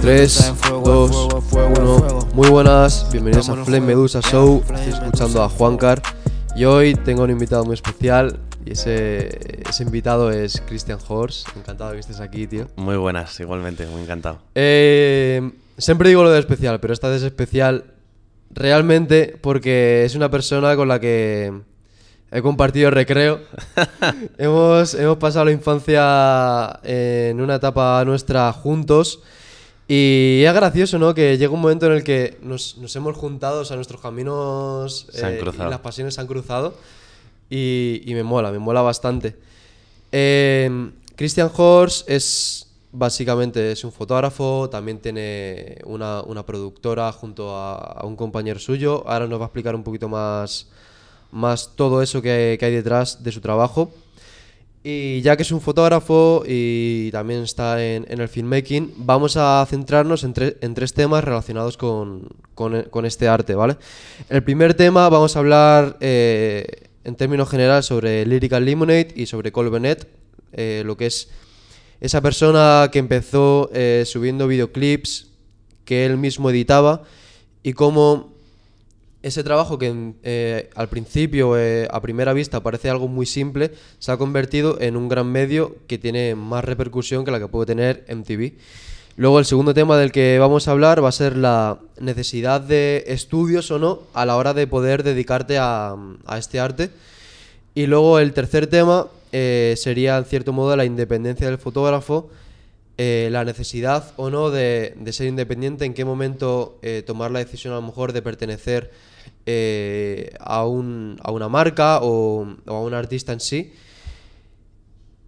3, 2, 1. Muy buenas, bienvenidos a Flame Medusa Show. Estoy escuchando a Juancar y hoy tengo un invitado muy especial. Y ese, ese invitado es Christian Horst. Encantado de que estés aquí, tío. Muy buenas, igualmente, muy encantado. Eh, siempre digo lo de especial, pero esta vez es especial realmente porque es una persona con la que he compartido recreo. hemos, hemos pasado la infancia en una etapa nuestra juntos. Y es gracioso, ¿no? Que llega un momento en el que nos, nos hemos juntado, o sea, nuestros caminos Se han eh, cruzado. y las pasiones se han cruzado. Y, y me mola, me mola bastante. Eh, Christian Horst es básicamente es un fotógrafo, también tiene una, una productora junto a, a un compañero suyo. Ahora nos va a explicar un poquito más, más todo eso que, que hay detrás de su trabajo. Y ya que es un fotógrafo y también está en, el filmmaking, vamos a centrarnos en, tre- en tres temas relacionados con, este arte, ¿vale? El primer tema vamos a hablar eh, en términos generales sobre Lyrical Lemonade y sobre Cole eh, lo que es esa persona que empezó eh, subiendo videoclips que él mismo editaba y cómo ese trabajo que eh, al principio, eh, a primera vista, parece algo muy simple, se ha convertido en un gran medio que tiene más repercusión que la que puede tener MTV. Luego el segundo tema del que vamos a hablar va a ser la necesidad de estudios o no a la hora de poder dedicarte a, a este arte. Y luego el tercer tema eh, sería, en cierto modo, la independencia del fotógrafo, la necesidad o no de, de ser independiente, en qué momento tomar la decisión a lo mejor de pertenecer eh, a, un- a una marca o, a un artista en sí.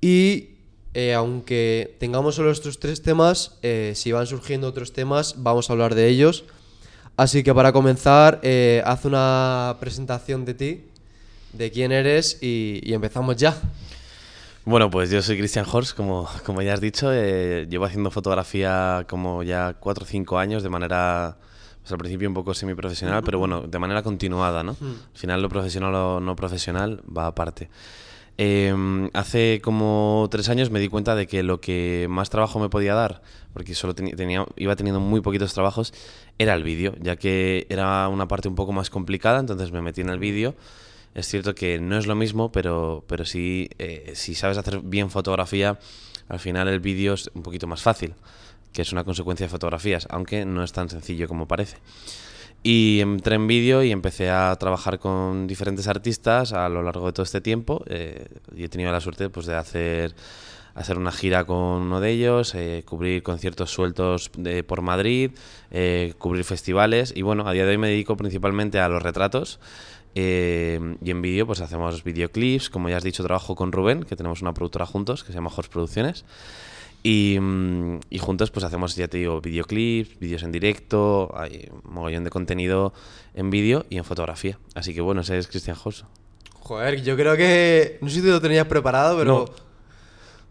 Y eh, aunque tengamos solo estos tres temas, eh, si van surgiendo otros temas, vamos a hablar de ellos. Así que para comenzar, haz una presentación de ti, de quién eres y, empezamos ya. Bueno, pues yo soy Christian Horst, como, como ya has dicho. llevo haciendo fotografía como ya 4 o 5 años de manera, pues al principio un poco semiprofesional, pero bueno, de manera continuada, ¿no? Al final lo profesional o no profesional va aparte. Eh, hace como tres años me di cuenta de que lo que más trabajo me podía dar, porque solo tenía, iba teniendo muy poquitos trabajos, era el vídeo, ya que era una parte un poco más complicada, entonces me metí en el vídeo. Es cierto que no es lo mismo, pero, pero sí, eh, si sabes hacer bien fotografía, al final el vídeo es un poquito más fácil, que es una consecuencia de fotografías, aunque no es tan sencillo como parece. Y entré en vídeo y empecé a trabajar con diferentes artistas a lo largo de todo este tiempo. eh, y he tenido la suerte pues, de hacer, hacer una gira con uno de ellos, eh, cubrir conciertos sueltos por Madrid, eh, cubrir festivales. Y bueno, a día de hoy me dedico principalmente a los retratos. eh, y en vídeo pues hacemos videoclips. Como ya has dicho, trabajo con Rubén, que tenemos una productora juntos que se llama Horse Producciones. Y, mm, y juntos pues hacemos, ya te digo, videoclips, vídeos en directo, hay un mogollón de contenido en vídeo y en fotografía. Así que bueno, ese es Cristian Hoss. Joder, yo creo que. No sé si te lo tenías preparado, pero. No.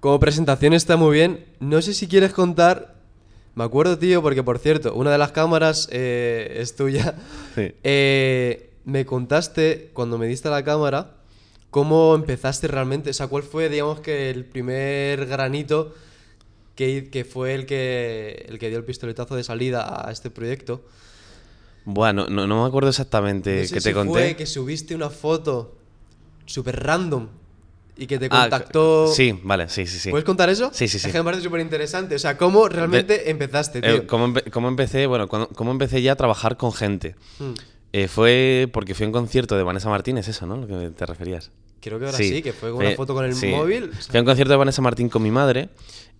Como presentación está muy bien. No sé si quieres contar. Me acuerdo, tío, porque por cierto, una de las cámaras eh, es tuya. Sí. Eh, me contaste cuando me diste la cámara cómo empezaste realmente. O sea, cuál fue, digamos que, el primer granito que, que fue el que, el que dio el pistoletazo de salida a este proyecto. Bueno, no, no me acuerdo exactamente No sé si te conté. fue que subiste una foto súper random y que te Ah, contactó. Sí, vale, sí, sí, sí. ¿Puedes contar eso? Sí, sí, sí. Es que me parece súper interesante. O sea, ¿cómo realmente empezaste, tío? Eh, ¿cómo, empe- cómo empecé? Bueno, cuando- ¿cómo empecé ya a trabajar con gente? Hmm. Eh, fue porque fui a un concierto de Vanessa Martín, es eso, ¿no? Lo que te referías. Creo que ahora sí, que fue con una foto con el sí. móvil. O sea, Fui a un concierto de Vanessa Martín con mi madre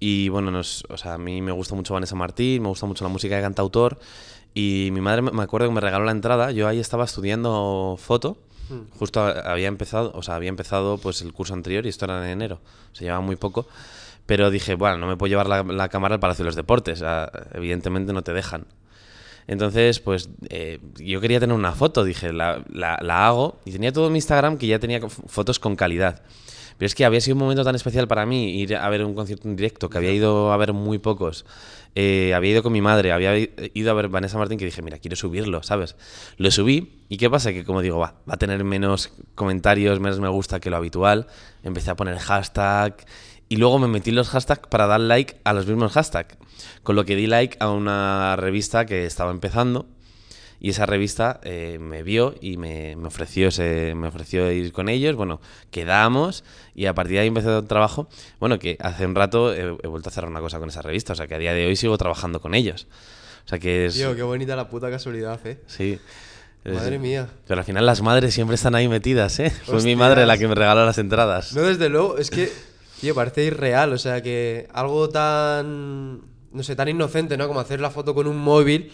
y bueno, nos, o sea, a mí me gusta mucho Vanessa Martín, me gusta mucho la música de cantautor y mi madre me acuerdo que me regaló la entrada, yo ahí estaba estudiando foto, Hmm. justo había empezado, o sea, había empezado pues el curso anterior y esto era en enero, se llevaba muy poco, pero dije, bueno, no me puedo llevar la, la cámara al Palacio de los Deportes, evidentemente no te dejan. Entonces, pues eh, yo quería tener una foto, dije, la, la- la hago y tenía todo mi Instagram que ya tenía fotos con calidad. Pero es que había sido un momento tan especial para mí ir a ver un concierto en directo, que había ido a ver muy pocos. Eh, había ido con mi madre, había i- ido a ver Vanessa Martín, que dije, mira, quiero subirlo, ¿sabes? Lo subí y ¿qué pasa? Que como digo, va, va a tener menos comentarios, menos me gusta que lo habitual. Empecé a poner hashtag y luego me metí los hashtags para dar like a los mismos hashtags. Con lo que di like a una revista que estaba empezando y esa revista eh, me vio y me, me ofreció ese, me ofreció ir con ellos. Bueno, quedamos y a partir de ahí empecé un trabajo. Bueno, que hace un rato he, he vuelto a hacer una cosa con esa revista, o sea que a día de hoy sigo trabajando con ellos. O sea que es. Tío, qué bonita la puta casualidad, eh. Sí. Madre mía. Pero al final las madres siempre están ahí metidas, ¿eh? Fue mi madre la que me regaló las entradas. No, desde luego, es que, tío, parece irreal. O sea, que algo tan, no sé, tan inocente, ¿no? Como hacer la foto con un móvil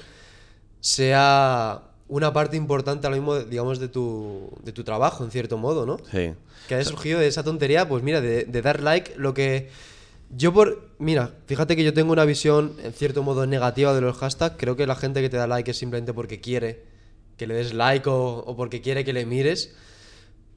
sea una parte importante, a lo mismo, digamos, de tu, de tu trabajo, en cierto modo, ¿no? Sí. Que haya surgido de esa tontería, pues mira, de, de dar like, lo que... Yo por... Mira, fíjate que yo tengo una visión, en cierto modo, negativa de los hashtags. Creo que la gente que te da like es simplemente porque quiere que le des like o, o porque quiere que le mires.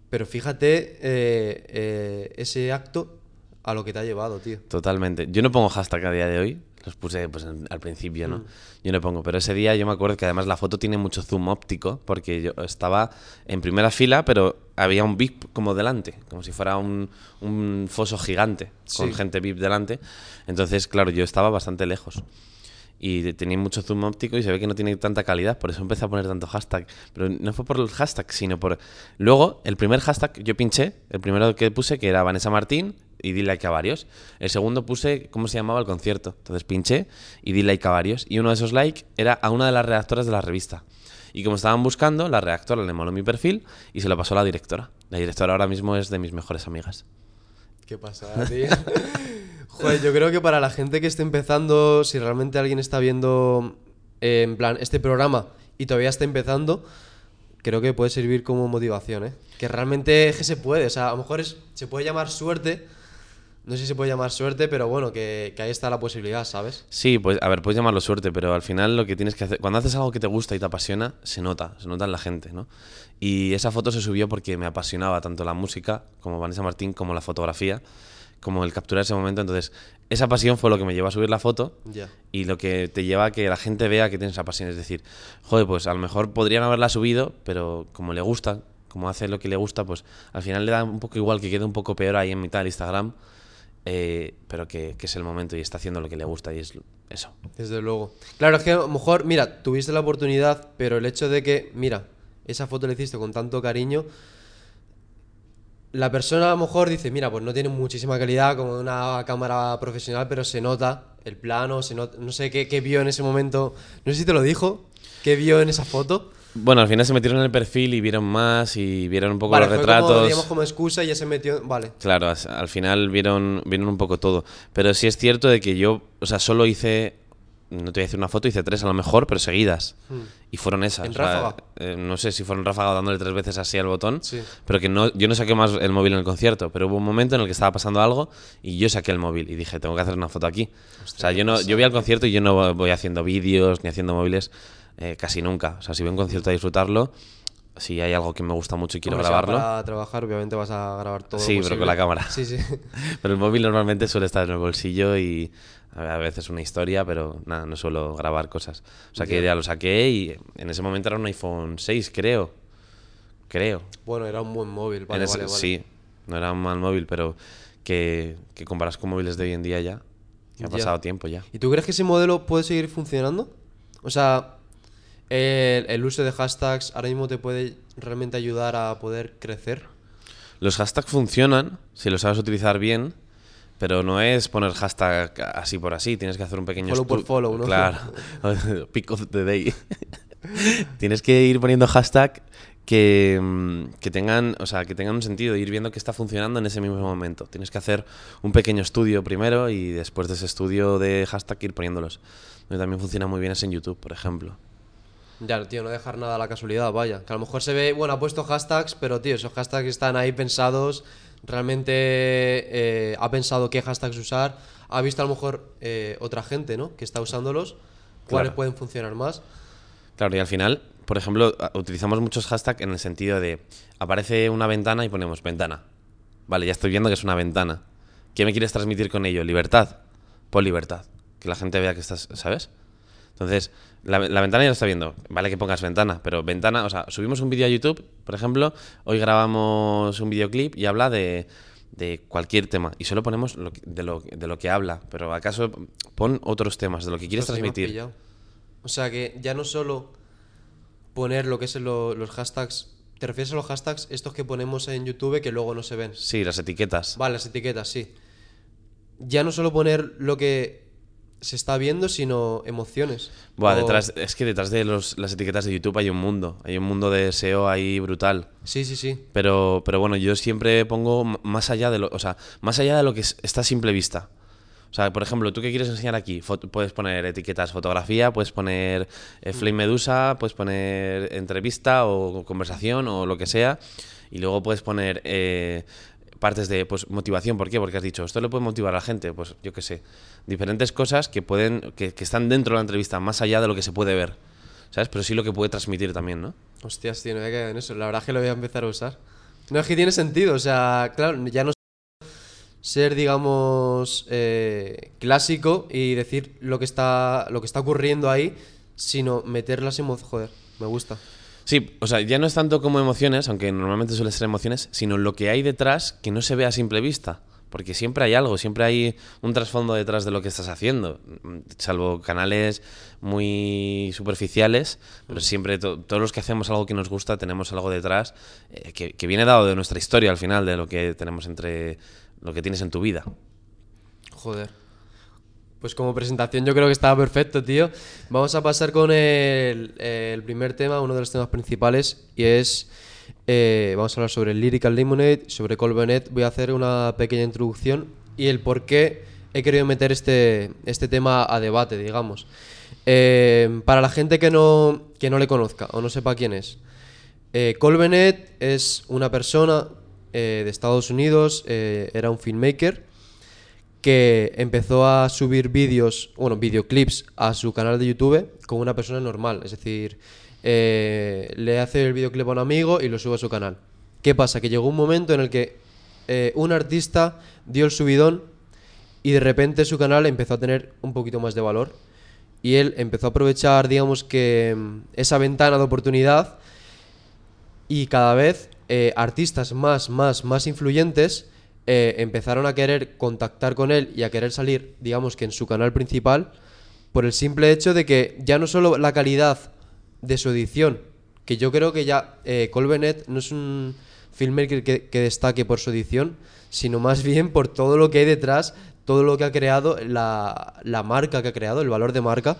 Pero fíjate eh, eh, ese acto a lo que te ha llevado, tío. Totalmente. Yo no pongo hashtag a día de hoy. Los puse pues, al principio, ¿no? Yo no pongo. Pero ese día yo me acuerdo que además la foto tiene mucho zoom óptico porque yo estaba en primera fila, pero había un VIP como delante, como si fuera un, un foso gigante con Sí. gente VIP delante. Entonces, claro, yo estaba bastante lejos. Y tenía mucho zoom óptico y se ve que no tiene tanta calidad, por eso empecé a poner tanto hashtag. Pero no fue por el hashtag, sino por... Luego, el primer hashtag yo pinché, el primero que puse, que era Vanessa Martín, y di like a varios. El segundo puse cómo se llamaba el concierto. Entonces pinché y di like a varios. Y uno de esos likes era a una de las redactoras de la revista. Y como estaban buscando, la redactora le moló mi perfil y se lo pasó a la directora. La directora ahora mismo es de mis mejores amigas. ¿Qué pasa, tío? Joder, yo creo que para la gente que esté empezando, si realmente alguien está viendo eh, en plan este programa y todavía está empezando, creo que puede servir como motivación, ¿eh? Que realmente es que se puede, o sea, a lo mejor es, se puede llamar suerte, no sé si se puede llamar suerte, pero bueno, que, que ahí está la posibilidad, ¿sabes? Sí, pues a ver, puedes llamarlo suerte, pero al final lo que tienes que hacer, cuando haces algo que te gusta y te apasiona, se nota, se nota en la gente, ¿no? Y esa foto se subió porque me apasionaba tanto la música, como Vanessa Martín, como la fotografía, como el capturar ese momento. Entonces, esa pasión fue lo que me llevó a subir la foto y lo que te lleva a que la gente vea que tienes esa pasión. Es decir, joder, pues a lo mejor podrían haberla subido, pero como le gusta, como hace lo que le gusta, pues al final le da un poco igual que quede un poco peor ahí en mitad del Instagram, eh, pero que, que es el momento y está haciendo lo que le gusta y es eso. Desde luego. Claro, es que a lo mejor, mira, tuviste la oportunidad, pero el hecho de que, mira, esa foto la hiciste con tanto cariño, la persona a lo mejor dice, mira, pues no tiene muchísima calidad como una cámara profesional, pero se nota el plano, se nota, no sé qué, qué vio en ese momento, no sé si te lo dijo, qué vio en esa foto. Bueno, al final se metieron en el perfil y vieron más y vieron un poco Vale, los fue como, retratos. digamos, como excusa y ya se metió, vale. Claro, al final vieron, vieron un poco todo. Pero sí es cierto de que yo, o sea, solo hice, no te voy a decir una foto, hice tres a lo mejor, pero seguidas. Y fueron esas. ¿En o sea, ráfaga? eh, no sé si fueron ráfaga dándole tres veces así al botón. Sí. Pero que no, yo no saqué más el móvil en el concierto. Pero hubo un momento en el que estaba pasando algo y yo saqué el móvil y dije, tengo que hacer una foto aquí. o sea, yo, no, yo voy al concierto y yo no voy haciendo vídeos ni haciendo móviles eh, casi nunca. O sea, si voy a un concierto a disfrutarlo, si hay algo que me gusta mucho y quiero vas grabarlo. Para trabajar, obviamente vas a grabar todo. Sí, pero con la cámara. Sí, sí. Pero el móvil normalmente suele estar en el bolsillo y a veces una historia, pero nada, no suelo grabar cosas. O sea que Ya. lo saqué y en ese momento era un iPhone 6, creo. Creo. Bueno, era un buen móvil, vale, ese- vale, vale. Sí, no era un mal móvil, pero que, que comparas con móviles de hoy en día ya. que ha Ya. pasado tiempo ya. ¿Y tú crees que ese modelo puede seguir funcionando? O sea, el, el uso de hashtags ahora mismo te puede realmente ayudar a poder crecer. Los hashtags funcionan si los sabes utilizar bien, pero no es poner hashtag así por así. Tienes que hacer un pequeño Follow por follow, ¿no? Claro. Pick of the day. Tienes que ir poniendo hashtag que, mm, que tengan, o sea, que tengan un sentido, ir viendo que está funcionando en ese mismo momento. Tienes que hacer un pequeño estudio primero y después de ese estudio de hashtag ir poniéndolos. También funciona muy bien es en YouTube, por ejemplo. Ya, tío, no dejar nada a la casualidad, vaya. Que a lo mejor se ve, bueno, ha puesto hashtags, pero tío, esos hashtags están ahí pensados. Realmente eh, ha pensado qué hashtags usar. Ha visto a lo mejor eh, otra gente, ¿no? Que está usándolos. ¿Cuáles Claro. pueden funcionar más? Claro, y al final, por ejemplo, utilizamos muchos hashtags en el sentido de aparece una ventana y ponemos ventana. Vale, ya estoy viendo que es una ventana. ¿Qué me quieres transmitir con ello? ¿Libertad? Pon libertad. Que la gente vea que estás, ¿sabes? Entonces, la, la ventana ya lo está viendo. Vale que pongas ventana, pero ventana, o sea, subimos un vídeo a YouTube, por ejemplo, hoy grabamos un videoclip y habla de, de cualquier tema y solo ponemos lo que- de, lo, de lo que habla, pero acaso pon otros temas, de lo que quieres transmitir. O sea que ya no solo poner lo que es lo- los hashtags. ¿Te refieres a los hashtags estos que ponemos en YouTube que luego no se ven? Sí, las etiquetas. Vale, las etiquetas, sí. Ya no solo poner lo que se está viendo, sino emociones. Buah, O- detrás, es que detrás de los- las etiquetas de YouTube hay un mundo, hay un mundo de SEO ahí brutal. Sí, sí, sí. Pero, pero bueno, yo siempre pongo más allá de lo, o sea, más allá de lo que es- está a simple vista. O sea, por ejemplo, tú que quieres enseñar aquí, puedes poner etiquetas fotografía, puedes poner eh, Flame Medusa, puedes poner entrevista o conversación o lo que sea, y luego puedes poner eh, partes de pues, motivación. ¿Por qué? Porque has dicho, esto le puede motivar a la gente, pues yo qué sé, diferentes cosas que pueden, que, están dentro de la entrevista, más allá de lo que se puede ver. ¿Sabes? Pero sí lo que puede transmitir también, ¿no? Hostias, tío, no había quedado en eso. La verdad es que lo voy a empezar a usar. No, es que tiene sentido. O sea, claro, ya no ser, digamos, eh, clásico y decir lo que está lo que está ocurriendo ahí, sino meter las emociones. Joder, me gusta. Sí, o sea, ya no es tanto como emociones, aunque normalmente suele ser emociones, sino lo que hay detrás que no se ve a simple vista. Porque siempre hay algo, siempre hay un trasfondo detrás de lo que estás haciendo. Mm, Salvo canales muy superficiales, pero siempre to- todos los que hacemos algo que nos gusta tenemos algo detrás eh, que, que viene dado de nuestra historia al final, de lo que tenemos entre lo que tienes en tu vida. Joder. Pues como presentación yo creo que estaba perfecto, tío. Vamos a pasar con el, primer tema, uno de los temas principales, y es... eh, vamos a hablar sobre Lyrical Lemonade, sobre Cole Bennett. Voy a hacer una pequeña introducción y el por qué he querido meter este, este tema a debate, digamos. Eh, para la gente que no, que no le conozca o no sepa quién es. Eh, Bennett es una persona eh, de Estados Unidos, era un filmmaker que empezó a subir vídeos, bueno, videoclips a su canal de YouTube como una persona normal. Es decir, eh, le hace el videoclip a un amigo y lo sube a su canal. ¿Qué pasa? Que llegó un momento en el que eh, un artista dio el subidón y de repente su canal empezó a tener un poquito más de valor. Y él empezó a aprovechar, digamos que, mm, esa ventana de oportunidad y cada vez eh, artistas más, más, más influyentes eh, empezaron a querer contactar con él y a querer salir, digamos que en su canal principal, por el simple hecho de que ya no solo la calidad de su edición, que yo creo que ya eh, no es un filmmaker que, que destaque por su edición, sino más bien por todo lo que hay detrás, todo lo que ha creado, la, la marca que ha creado, el valor de marca.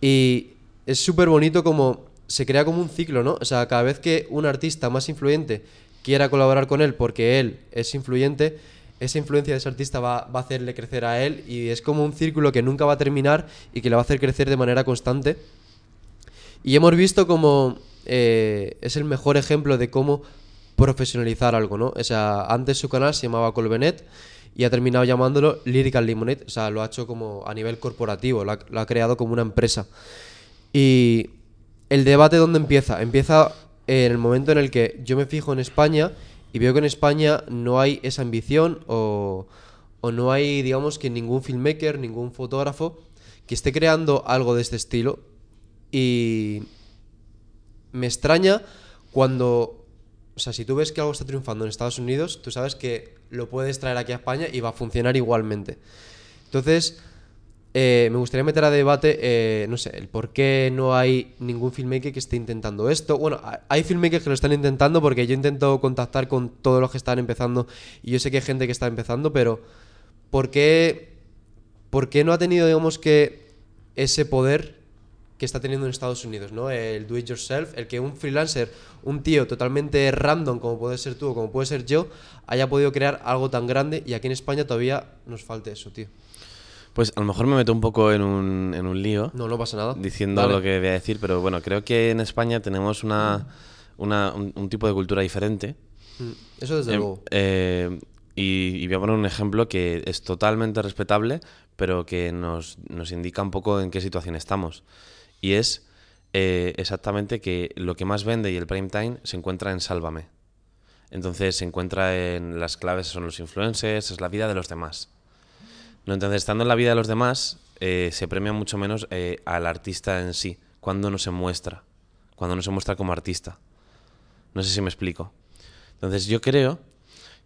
Y es súper bonito como se crea como un ciclo, ¿no? O sea, cada vez que un artista más influyente quiera colaborar con él porque él es influyente, esa influencia de ese artista va, a hacerle crecer a él y es como un círculo que nunca va a terminar y que le va a hacer crecer de manera constante. Y hemos visto como eh, es el mejor ejemplo de cómo profesionalizar algo, ¿no? O sea, antes su canal se llamaba Colbenet y ha terminado llamándolo Lyrical Lemonade. O sea, lo ha hecho como a nivel corporativo, lo ha creado como una empresa. Y el debate, ¿dónde empieza? Empieza en el momento en el que yo me fijo en España y veo que en España no hay esa ambición o, o no hay, digamos, que ningún filmmaker, ningún fotógrafo que esté creando algo de este estilo. Y me extraña cuando, o sea, si tú ves que algo está triunfando en Estados Unidos, tú sabes que lo puedes traer aquí a España y va a funcionar igualmente. Entonces, eh, me gustaría meter a debate, eh, no sé, el por qué no hay ningún filmmaker que esté intentando esto. Bueno, ha- hay filmmakers que lo están intentando porque yo intento contactar con todos los que están empezando y yo sé que hay gente que está empezando, pero ¿por qué, por qué no ha tenido, digamos que, ese poder que está teniendo en Estados Unidos, ¿no? El do it yourself, el que un freelancer, un tío totalmente random como puede ser tú o como puede ser yo, haya podido crear algo tan grande y aquí en España todavía nos falta eso, tío. Pues a lo mejor me meto un poco en un, en un lío. No, no pasa nada. diciendo Dale. lo que voy a decir, pero bueno, creo que en España tenemos una, una- un, un tipo de cultura diferente. Mm, Eso desde Em, luego. eh, y, y voy a poner un ejemplo que es totalmente respetable, pero que nos, nos indica un poco en qué situación estamos. Y es eh, exactamente que lo que más vende y el prime time se encuentra en Sálvame. Entonces se encuentra en las claves, son los influencers, es la vida de los demás. No, entonces, estando en la vida de los demás, eh, se premia mucho menos eh, al artista en sí, cuando no se muestra, cuando no se muestra como artista. No sé si me explico. Entonces, yo creo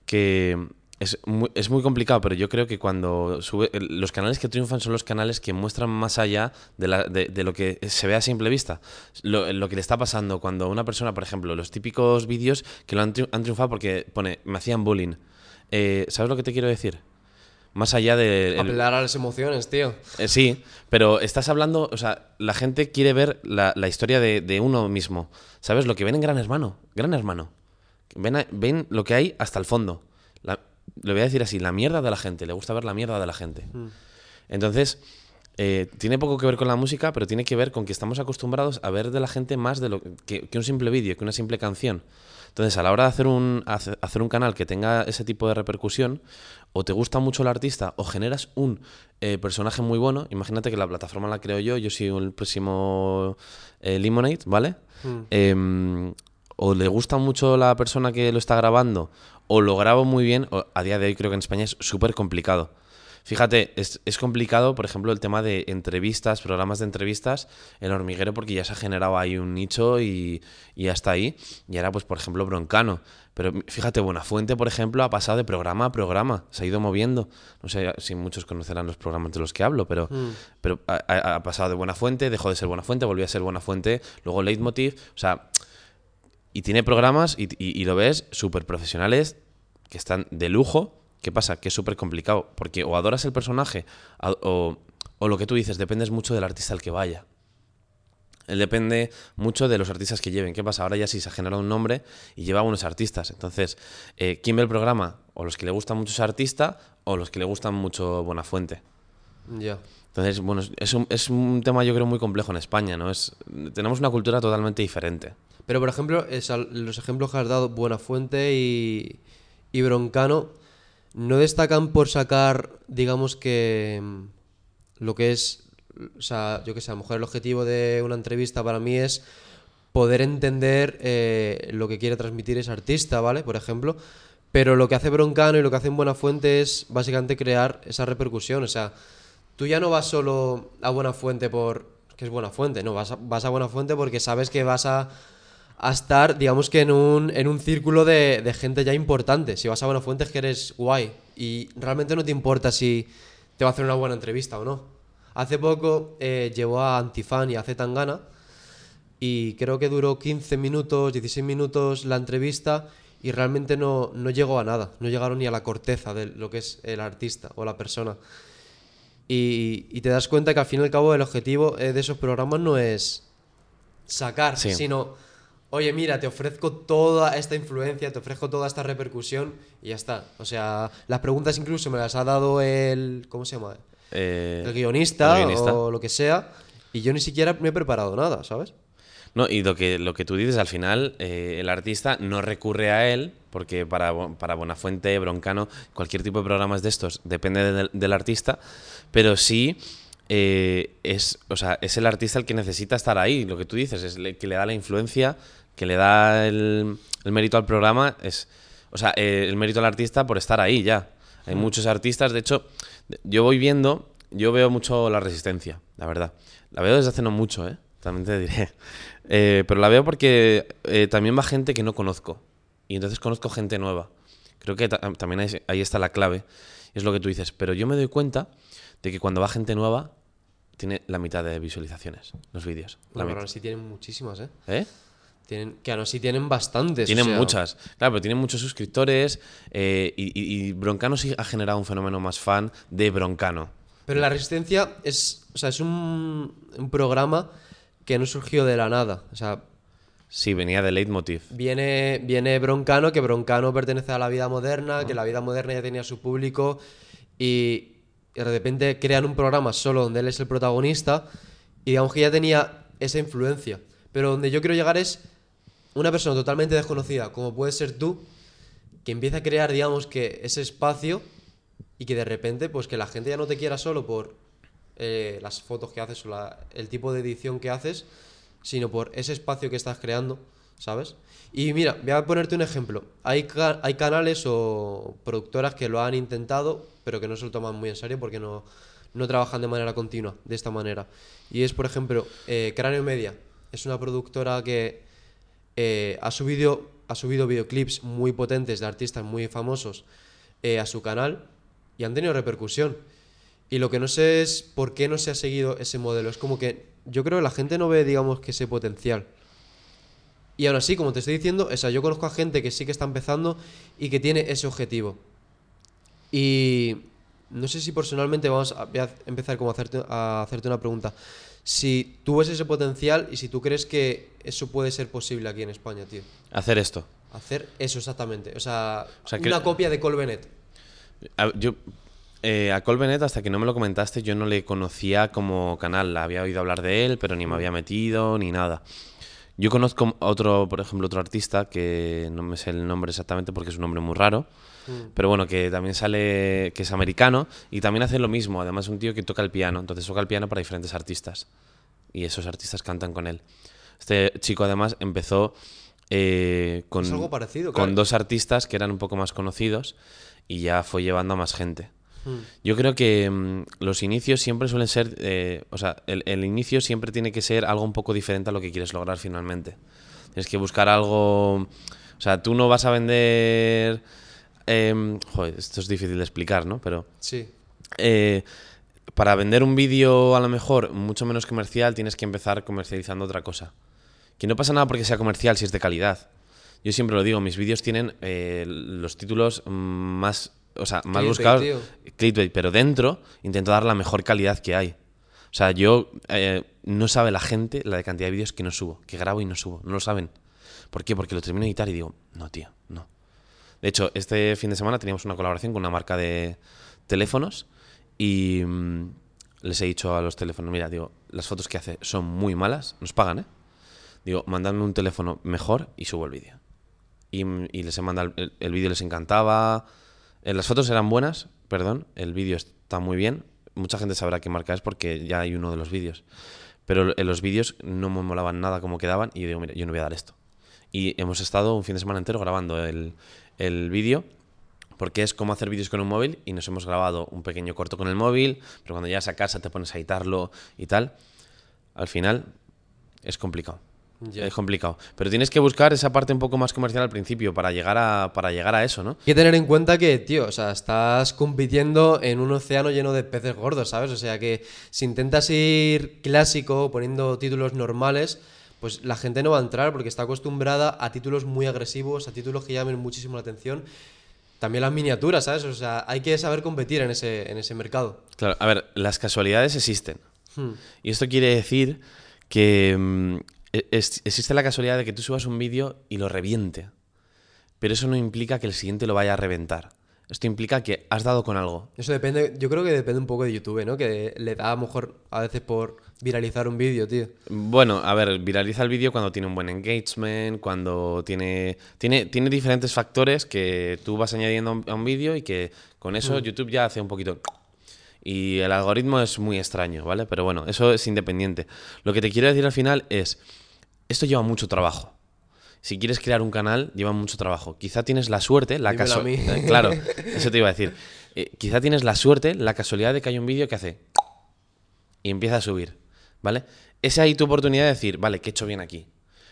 que es muy, es muy complicado, pero yo creo que cuando sube. Los canales que triunfan son los canales que muestran más allá de, de- lo que se ve a simple vista. Lo, lo que le está pasando cuando una persona, por ejemplo, los típicos vídeos que lo han triunfado porque pone, me hacían bullying. Eh, ¿Sabes lo que te quiero decir? Más allá de. el- Apelar a las emociones, tío. eh, sí, pero estás hablando, o sea, la gente quiere ver la, la historia de, de uno mismo. ¿Sabes? Lo que ven en Gran Hermano. Gran Hermano. Ven, a- ven lo que hay hasta el fondo. La- lo voy a decir así, la mierda de la gente. Le gusta ver la mierda de la gente. Entonces, eh, tiene poco que ver con la música, pero tiene que ver con que estamos acostumbrados a ver de la gente más de lo que, que un simple vídeo, que una simple canción. Entonces, a la hora de hacer un, hace- hacer un canal que tenga ese tipo de repercusión, o te gusta mucho el artista, o generas un eh, personaje muy bueno. Imagínate que la plataforma la creo yo, yo soy el próximo eh, Limonade, ¿vale? Em, o le gusta mucho la persona que lo está grabando, o lo grabo muy bien, o a día de hoy creo que en España es súper complicado. Fíjate, es, es complicado, por ejemplo, el tema de entrevistas, programas de entrevistas, el hormiguero, porque ya se ha generado ahí un nicho y, y ya está ahí. Y ahora, pues, por ejemplo, Broncano. Pero fíjate, Buenafuente, por ejemplo, ha pasado de programa a programa, se ha ido moviendo. No sé si muchos conocerán los programas de los que hablo, pero, pero ha, ha- ha pasado de Buenafuente, dejó de ser Buenafuente, volvió a ser Buenafuente, luego Leitmotiv. O sea, y tiene programas y, y- y lo ves súper profesionales que están de lujo. ¿Qué pasa? Que es súper complicado. Porque o adoras el personaje a- o, o lo que tú dices, dependes mucho del artista al que vaya. Él depende mucho de los artistas que lleven. ¿Qué pasa? Ahora ya sí se ha generado un nombre y lleva unos artistas. Entonces, eh, ¿quién ve el programa? O los que le gustan mucho ese artista o los que le gustan mucho Buenafuente. Ya. Entonces, bueno, es- es un, es un tema yo creo muy complejo en España, ¿no? Es, tenemos una cultura totalmente diferente. Pero, por ejemplo, esa- los ejemplos que has dado, Buenafuente y, y Broncano, no destacan por sacar, digamos que, mm, lo que es, o sea, yo que sé, a lo mejor el objetivo de una entrevista para mí es poder entender eh, lo que quiere transmitir ese artista, ¿vale? Por ejemplo. Pero lo que hace Broncano y lo que hace en Buenafuente es básicamente crear esa repercusión. O sea, tú ya no vas solo a Buenafuente por que es Buenafuente, no, vas a, vas a Buenafuente porque sabes que vas a, a estar, digamos que en un, en un círculo de, de gente ya importante. Si vas a Buenafuente es que eres guay y realmente no te importa si te va a hacer una buena entrevista o no. Hace poco eh, llevó a Antifan y a Zetangana y creo que duró 15 minutos, 16 minutos la entrevista y realmente no, no llegó a nada, no llegaron ni a la corteza de lo que es el artista o la persona. Y, y te das cuenta que al fin y al cabo el objetivo eh, de esos programas no es sacar, Sí. sino, oye, mira, te ofrezco toda esta influencia, te ofrezco toda esta repercusión y ya está. O sea, las preguntas incluso me las ha dado el, ¿cómo se llama? Eh, El guionista, el guionista. o lo que sea. Y yo ni siquiera me he preparado nada, ¿sabes? No, y lo que, lo que tú dices, al final, eh, el artista no recurre a él, porque para, para Buenafuente, Broncano, cualquier tipo de programas de estos depende del, del artista, pero sí eh, es, o sea, es el artista el que necesita estar ahí. Lo que tú dices, es el que le da la influencia, que le da el, el mérito al programa, es, o sea, eh, el mérito al artista por estar ahí ya. Hay muchos artistas, de hecho, yo voy viendo, yo veo mucho la resistencia, la verdad. La veo desde hace no mucho, ¿eh? También te diré. Eh, pero la veo porque también va gente que no conozco. Y entonces conozco gente nueva. Creo que ta- también ahí, ahí está la clave. Es lo que tú dices. Pero yo me doy cuenta de que cuando va gente nueva, tiene la mitad de visualizaciones los vídeos. Bueno, mitad. ahora sí tienen muchísimas, ¿eh? ¿Eh? Tienen, que ahora sí tienen bastantes. o Tienen sea, muchas. Claro, pero tienen muchos suscriptores. eh, y, y- y Broncano sí ha generado un fenómeno más fan de Broncano. Pero la resistencia es, o sea, es un, un programa que no surgió de la nada. O sea, Sí, venía de Leitmotiv. viene, viene Broncano, que Broncano pertenece a la vida moderna, que la vida moderna ya tenía su público y, y de repente crean un programa solo donde él es el protagonista y digamos que ya tenía esa influencia. Pero donde yo quiero llegar es una persona totalmente desconocida, como puede ser tú, que empieza a crear, digamos, que ese espacio y que de repente, pues que la gente ya no te quiera solo por eh, las fotos que haces o la- el tipo de edición que haces, sino por ese espacio que estás creando, ¿sabes? Y mira, voy a ponerte un ejemplo. Hay, ca- hay canales o productoras que lo han intentado, pero que no se lo toman muy en serio porque no, trabajan de manera continua, de esta manera. Y es, por ejemplo, eh, Cráneo Media. Es una productora que eh, ha, subido, videoclips muy potentes de artistas muy famosos eh, a su canal y han tenido repercusión. Y lo que no sé es por qué no se ha seguido ese modelo. Es como que yo creo que la gente no ve, digamos, ese potencial. Y aún así, como te estoy diciendo, o sea, yo conozco a gente que sí que está empezando y que tiene ese objetivo. Y no sé si personalmente vamos a, voy a empezar como a hacerte, a hacerte una pregunta. Si tú ves ese potencial y si tú crees que eso puede ser posible aquí en España, tío. Hacer esto. Hacer eso exactamente. O sea, O sea, una copia de Colbenet. A- Yo, eh, a Colbenet, hasta que no me lo comentaste, yo no le conocía como canal. Había oído hablar de él, pero ni me había metido ni nada. Yo conozco otro, por ejemplo, otro artista que no me sé el nombre exactamente porque es un nombre muy raro. Pero bueno, que también sale, que es americano y también hace lo mismo. Además, es un tío que toca el piano. Entonces, toca el piano para diferentes artistas. Y esos artistas cantan con él. Este chico, además, empezó eh, con, Es algo parecido, con claro. dos artistas que eran un poco más conocidos y ya fue llevando a más gente. Hmm. Yo creo que mm, los inicios siempre suelen ser, eh, o sea, el, el inicio siempre tiene que ser algo un poco diferente a lo que quieres lograr finalmente. Tienes que buscar algo, o sea, tú no vas a vender, em, joder, esto es difícil de explicar, ¿no? Pero Sí. eh, para vender un vídeo a lo mejor mucho menos comercial tienes que empezar comercializando otra cosa. Que no pasa nada porque sea comercial si es de calidad. Yo siempre lo digo, mis vídeos tienen eh, los títulos mm, más, o sea, Clickbait, buscados, clickbait, pero dentro intento dar la mejor calidad que hay. O sea, yo eh, no sabe la gente la de cantidad de vídeos que no subo, que grabo y no subo, no lo saben. ¿Por qué? Porque lo termino de editar y digo, no, tío, no. De hecho, este fin de semana teníamos una colaboración con una marca de teléfonos y mm, les he dicho a los teléfonos, mira, digo, las fotos que hace son muy malas, nos pagan, ¿eh? Digo, mandadme un teléfono mejor y subo el vídeo. Y, mm, y les he mandado, el, el vídeo les encantaba. Eh, las fotos eran buenas, perdón, el vídeo está muy bien. Mucha gente sabrá qué marca es porque ya hay uno de los vídeos. Pero en los vídeos no me molaban nada como quedaban y yo digo, mira, yo no voy a dar esto. Y hemos estado un fin de semana entero grabando el, el vídeo porque es como hacer vídeos con un móvil y nos hemos grabado un pequeño corto con el móvil, pero cuando llegas a casa te pones a editarlo y tal. Al final es complicado. Ya. Es complicado. Pero tienes que buscar esa parte un poco más comercial al principio para llegar a, para llegar a eso, ¿no? Hay que tener en cuenta que, tío, o sea, estás compitiendo en un océano lleno de peces gordos, ¿sabes? O sea que si intentas ir clásico, poniendo títulos normales, pues la gente no va a entrar porque está acostumbrada a títulos muy agresivos, a títulos que llamen muchísimo la atención. También las miniaturas, ¿sabes? O sea, hay que saber competir en ese, en ese mercado. Claro, a ver, las casualidades existen. Hmm. Y esto quiere decir que mm, es- existe la casualidad de que tú subas un vídeo y lo reviente. Pero eso no implica que el siguiente lo vaya a reventar. Esto implica que has dado con algo. Eso depende, yo creo que depende un poco de YouTube, ¿no? Que le da a lo mejor a veces por viralizar un vídeo, tío. Bueno, a ver, viraliza el vídeo cuando tiene un buen engagement, cuando tiene, tiene, tiene diferentes factores que tú vas añadiendo a un, a un vídeo y que con eso YouTube ya hace un poquito... Y el algoritmo es muy extraño, ¿vale? Pero bueno, eso es independiente. Lo que te quiero decir al final es, esto lleva mucho trabajo. Si quieres crear un canal, lleva mucho trabajo. Quizá tienes la suerte, la casualidad... Claro, eso te iba a decir. Eh, quizá tienes la suerte, la casualidad de que hay un vídeo que hace y empieza a subir, ¿vale? Esa ahí tu oportunidad de decir, vale, que he hecho bien aquí.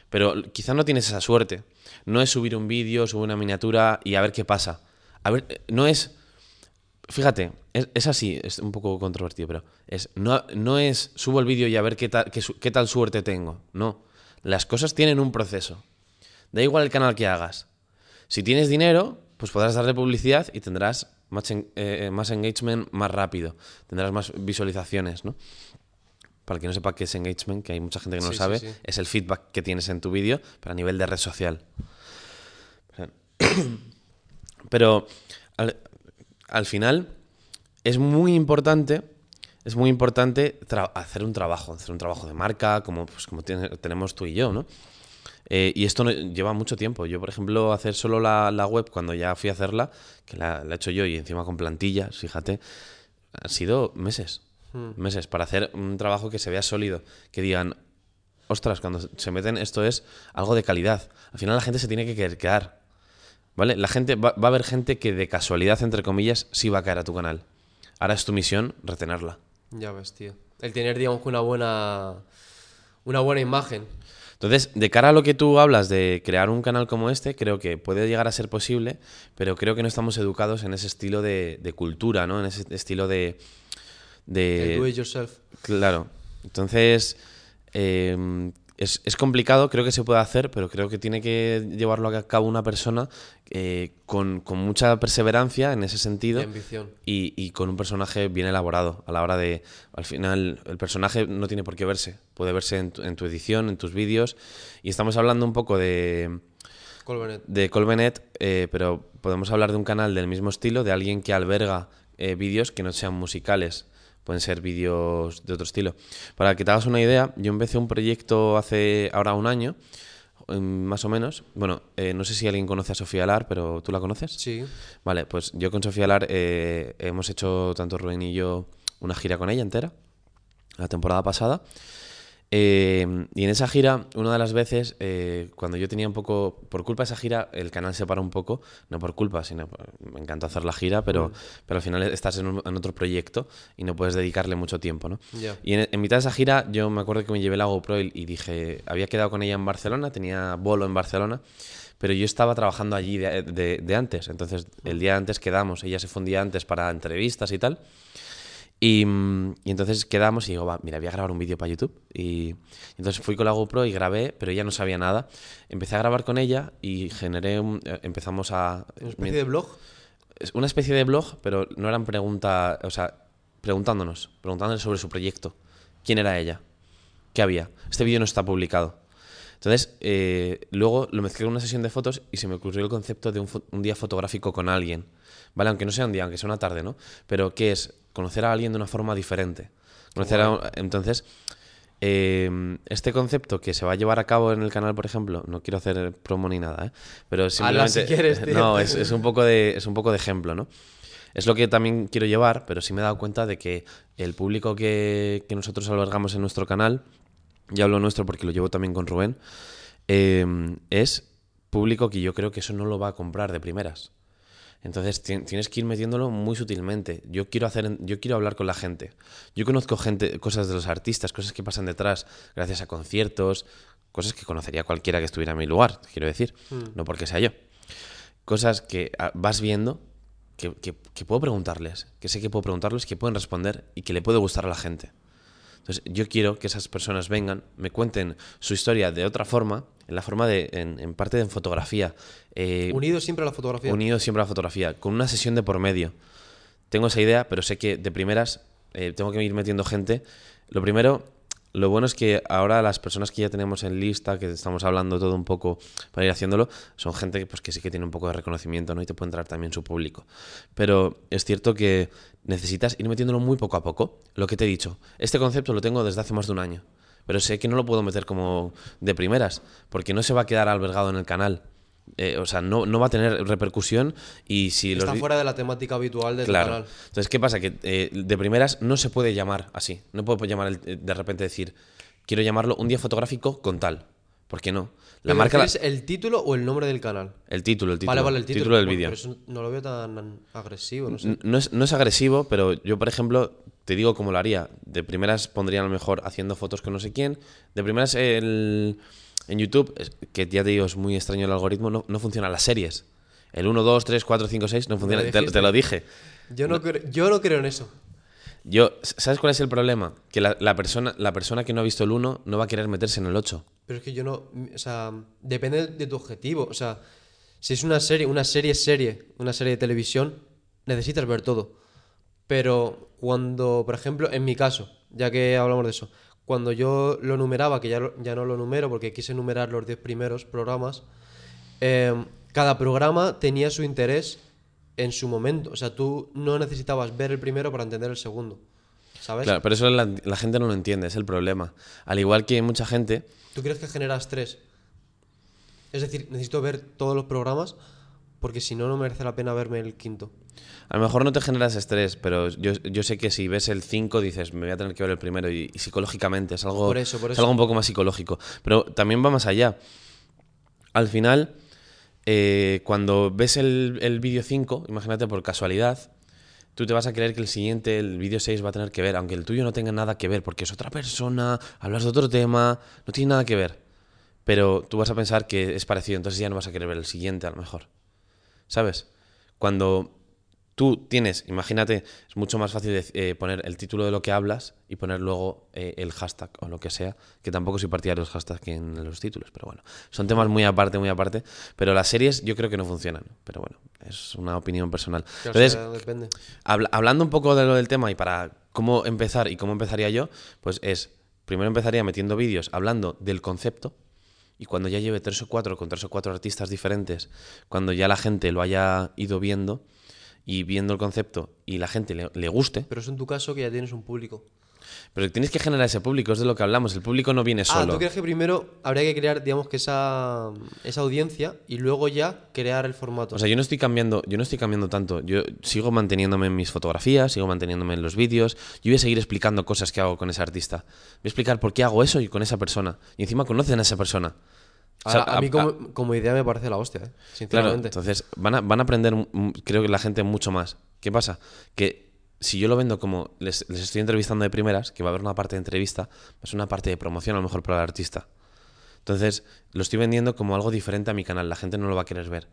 Pero quizá no tienes esa suerte. No es subir un vídeo, subir una miniatura y a ver qué pasa. A ver, eh, no es... Fíjate, es, es así, es un poco controvertido, pero es no, no es subo el vídeo y a ver qué tal, qué tal suerte tengo. No, las cosas tienen un proceso. Da igual el canal que hagas. Si tienes dinero, pues podrás darle publicidad y tendrás más, eh, más engagement más rápido. Tendrás más visualizaciones, ¿no? Para el que no sepa qué es engagement, que hay mucha gente que no Sí, lo sí, sabe, sí. es el feedback que tienes en tu vídeo, pero a nivel de red social. Pero al, al final es muy importante, es muy importante hacer un trabajo, hacer un trabajo de marca, como, pues, como tenemos tú y yo, ¿no? Eh, y esto no- lleva mucho tiempo. Yo, por ejemplo, hacer solo la, la web cuando ya fui a hacerla, que la, la he hecho yo y encima con plantillas, fíjate, han sido meses. Meses para hacer un trabajo que se vea sólido, que digan, ostras, cuando se meten esto es algo de calidad. Al final la gente se tiene que querer quedar. ¿Vale? La gente va, va a haber gente que de casualidad, entre comillas, sí va a caer a tu canal. Ahora es tu misión retenerla. Ya ves, tío. El tener, digamos, una buena, una buena imagen. Entonces, de cara a lo que tú hablas de crear un canal como este, creo que puede llegar a ser posible, pero creo que no estamos educados en ese estilo de, de cultura, ¿no? En ese estilo de... de do it yourself. Claro. Entonces, eh, es, es complicado, creo que se puede hacer, pero creo que tiene que llevarlo a cabo una persona eh, con, con mucha perseverancia en ese sentido Y ambición. y, y con un personaje bien elaborado a la hora de al final el personaje no tiene por qué verse puede verse en tu, en tu edición en tus vídeos y estamos hablando un poco de Colbenet. de Colbenet eh, pero podemos hablar de un canal del mismo estilo de alguien que alberga eh, vídeos que no sean musicales pueden ser vídeos de otro estilo para que te hagas una idea yo empecé un proyecto hace ahora un año em, más o menos bueno eh, no sé si alguien conoce a Sofía Lar pero tú la conoces Sí. Vale, pues yo con Sofía Lar eh, hemos hecho, tanto Rubén y yo, una gira con ella entera, la temporada pasada. Eh, y en esa gira, una de las veces, eh, cuando yo tenía un poco, por culpa de esa gira, el canal se para un poco, no por culpa, sino me encantó hacer la gira, pero, pero al final estás en, un- en otro proyecto y no puedes dedicarle mucho tiempo, ¿no? Ya. Y en, en mitad de esa gira yo me acuerdo que me llevé la GoPro y, y dije, había quedado con ella en Barcelona, tenía bolo en Barcelona, pero yo estaba trabajando allí de, de- de antes, entonces el día antes quedamos, ella se fue un día antes para entrevistas y tal. Y, mm, y entonces quedamos y digo, va, mira, voy a grabar un vídeo para YouTube. Y, entonces fui con la GoPro y grabé, pero ella no sabía nada. Empecé a grabar con ella y generé un, eh, empezamos a... Una especie de blog. Una especie de blog, pero no eran preguntas, o sea, preguntándonos, preguntándonos sobre su proyecto. ¿Quién era ella? ¿Qué había? Este vídeo no está publicado. Entonces, eh, luego lo mezclé con una sesión de fotos y se me ocurrió el concepto de un, un día fotográfico con alguien. ¿Vale? Aunque no sea un día, aunque sea una tarde, ¿no? Pero ¿qué es? Conocer a alguien de una forma diferente. Conocer a- entonces, eh, este concepto que se va a llevar a cabo en el canal, por ejemplo, no quiero hacer promo ni nada, ¿eh? Pero Hazla si simplemente... quieres, tío. no, es, es un poco de, es un poco de ejemplo, ¿no? Es lo que también quiero llevar, pero sí me he dado cuenta de que el público que, que nosotros albergamos en nuestro canal, ya hablo nuestro porque lo llevo también con Rubén, eh, es público que yo creo que eso no lo va a comprar de primeras. Entonces ti- tienes que ir metiéndolo muy sutilmente. Yo quiero hacer, yo quiero hablar con la gente. Yo conozco gente, cosas de los artistas, cosas que pasan detrás, gracias a conciertos, cosas que conocería cualquiera que estuviera en mi lugar, quiero decir, no porque sea yo. Cosas que ah, vas viendo que, que- que puedo preguntarles, que sé que puedo preguntarles, que pueden responder y que le puede gustar a la gente. Entonces, yo quiero que esas personas vengan, me cuenten su historia de otra forma, en la forma de, en, en parte de en fotografía, eh, Unido siempre a la fotografía. unido siempre a la fotografía, con una sesión de por medio. Tengo esa idea, pero sé que de primeras eh, tengo que ir metiendo gente. Lo primero, lo bueno es que ahora las personas que ya tenemos en lista, que estamos hablando todo un poco para ir haciéndolo, son gente que, pues, que sí que tiene un poco de reconocimiento ¿no? y te puede entrar también su público. Pero es cierto que necesitas ir metiéndolo muy poco a poco. Lo que te he dicho, este concepto lo tengo desde hace más de un año, pero sé que no lo puedo meter como de primeras, porque no se va a quedar albergado en el canal. Eh, o sea, no, no va a tener repercusión y si Está fuera de la temática habitual del Claro. canal. Entonces, ¿qué pasa? Que eh, de primeras no se puede llamar así. No puedo llamar el- eh, de repente decir, quiero llamarlo un día fotográfico con tal. ¿Por qué no? La ¿Pero marca, la- prefieres el título o el nombre del canal? el título, el título, vale, vale, el título. del Bueno, vídeo. No lo veo tan agresivo, no sé. No es, no es agresivo, pero yo, por ejemplo, te digo cómo lo haría. De primeras pondría a lo mejor haciendo fotos con no sé quién. De primeras el- en YouTube, que ya te digo, es muy extraño el algoritmo, no, no funcionan las series. El 1, 2, 3, 4, 5, 6 no funciona. Te, te lo dije. Yo no, creo, yo no creo en eso. Yo, ¿Sabes cuál es el problema? Que la, la persona, la persona que no ha visto el 1 no va a querer meterse en el 8. Pero es que yo no. O sea, depende de tu objetivo. O sea, si es una serie, una serie serie, una serie de televisión, necesitas ver todo. Pero cuando, por ejemplo, en mi caso, ya que hablamos de eso, cuando yo lo numeraba, que ya, ya no lo numero porque quise numerar los 10 primeros programas, eh, cada programa tenía su interés en su momento. O sea, tú no necesitabas ver el primero para entender el segundo. ¿Sabes? Claro, pero eso la, la gente no lo entiende, es el problema. Al igual que mucha gente, ¿Tú crees que genera estrés? Es decir, necesito ver todos los programas porque si no, no merece la pena verme el quinto. A lo mejor no te generas estrés, pero yo, yo sé que si ves el 5 dices, me voy a tener que ver el primero y, y psicológicamente es algo, Por eso, por es algo un poco más psicológico. Pero también va más allá. Al final, eh, cuando ves el, el vídeo 5, imagínate por casualidad, tú te vas a creer que el siguiente, el vídeo 6, va a tener que ver, aunque el tuyo no tenga nada que ver, porque es otra persona, hablas de otro tema, no tiene nada que ver. pero tú vas a pensar que es parecido, entonces ya no vas a querer ver el siguiente a lo mejor. ¿Sabes? Cuando tú tienes, imagínate, es mucho más fácil de- eh, poner el título de lo que hablas y poner luego eh, el hashtag o lo que sea, que tampoco soy partidario de los hashtags en los títulos, pero bueno, son temas muy aparte, muy aparte, pero las series yo creo que no funcionan, pero bueno, es una opinión personal. Entonces. Habla- hablando un poco de lo del tema y para cómo empezar y cómo empezaría yo, pues es, primero empezaría metiendo vídeos hablando del concepto y cuando ya lleve tres o cuatro con tres o cuatro artistas diferentes, cuando ya la gente lo haya ido viendo y viendo el concepto y la gente le, le guste, Pero es en tu caso que ya tienes un público. pero tienes que generar ese público, es de lo que hablamos, el público no viene Ah, solo. ¿tú crees que primero habría que crear, digamos, que esa, esa audiencia y luego ya crear el formato? O sea, yo no estoy cambiando, yo no estoy cambiando tanto. Yo sigo manteniéndome en mis fotografías, sigo manteniéndome en los vídeos. Yo voy a seguir explicando cosas que hago con ese artista. Voy a explicar por qué hago eso y con esa persona. Y encima conocen a esa persona. O sea, a, a mí como, como idea me parece la hostia, ¿eh? Claro, sinceramente. entonces van a, van a aprender, creo que la gente mucho más. ¿Qué pasa? Que si yo lo vendo como les, les estoy entrevistando de primeras, que va a haber una parte de entrevista, es una parte de promoción a lo mejor para el artista. Entonces lo estoy vendiendo como algo diferente a mi canal, la gente no lo va a querer ver.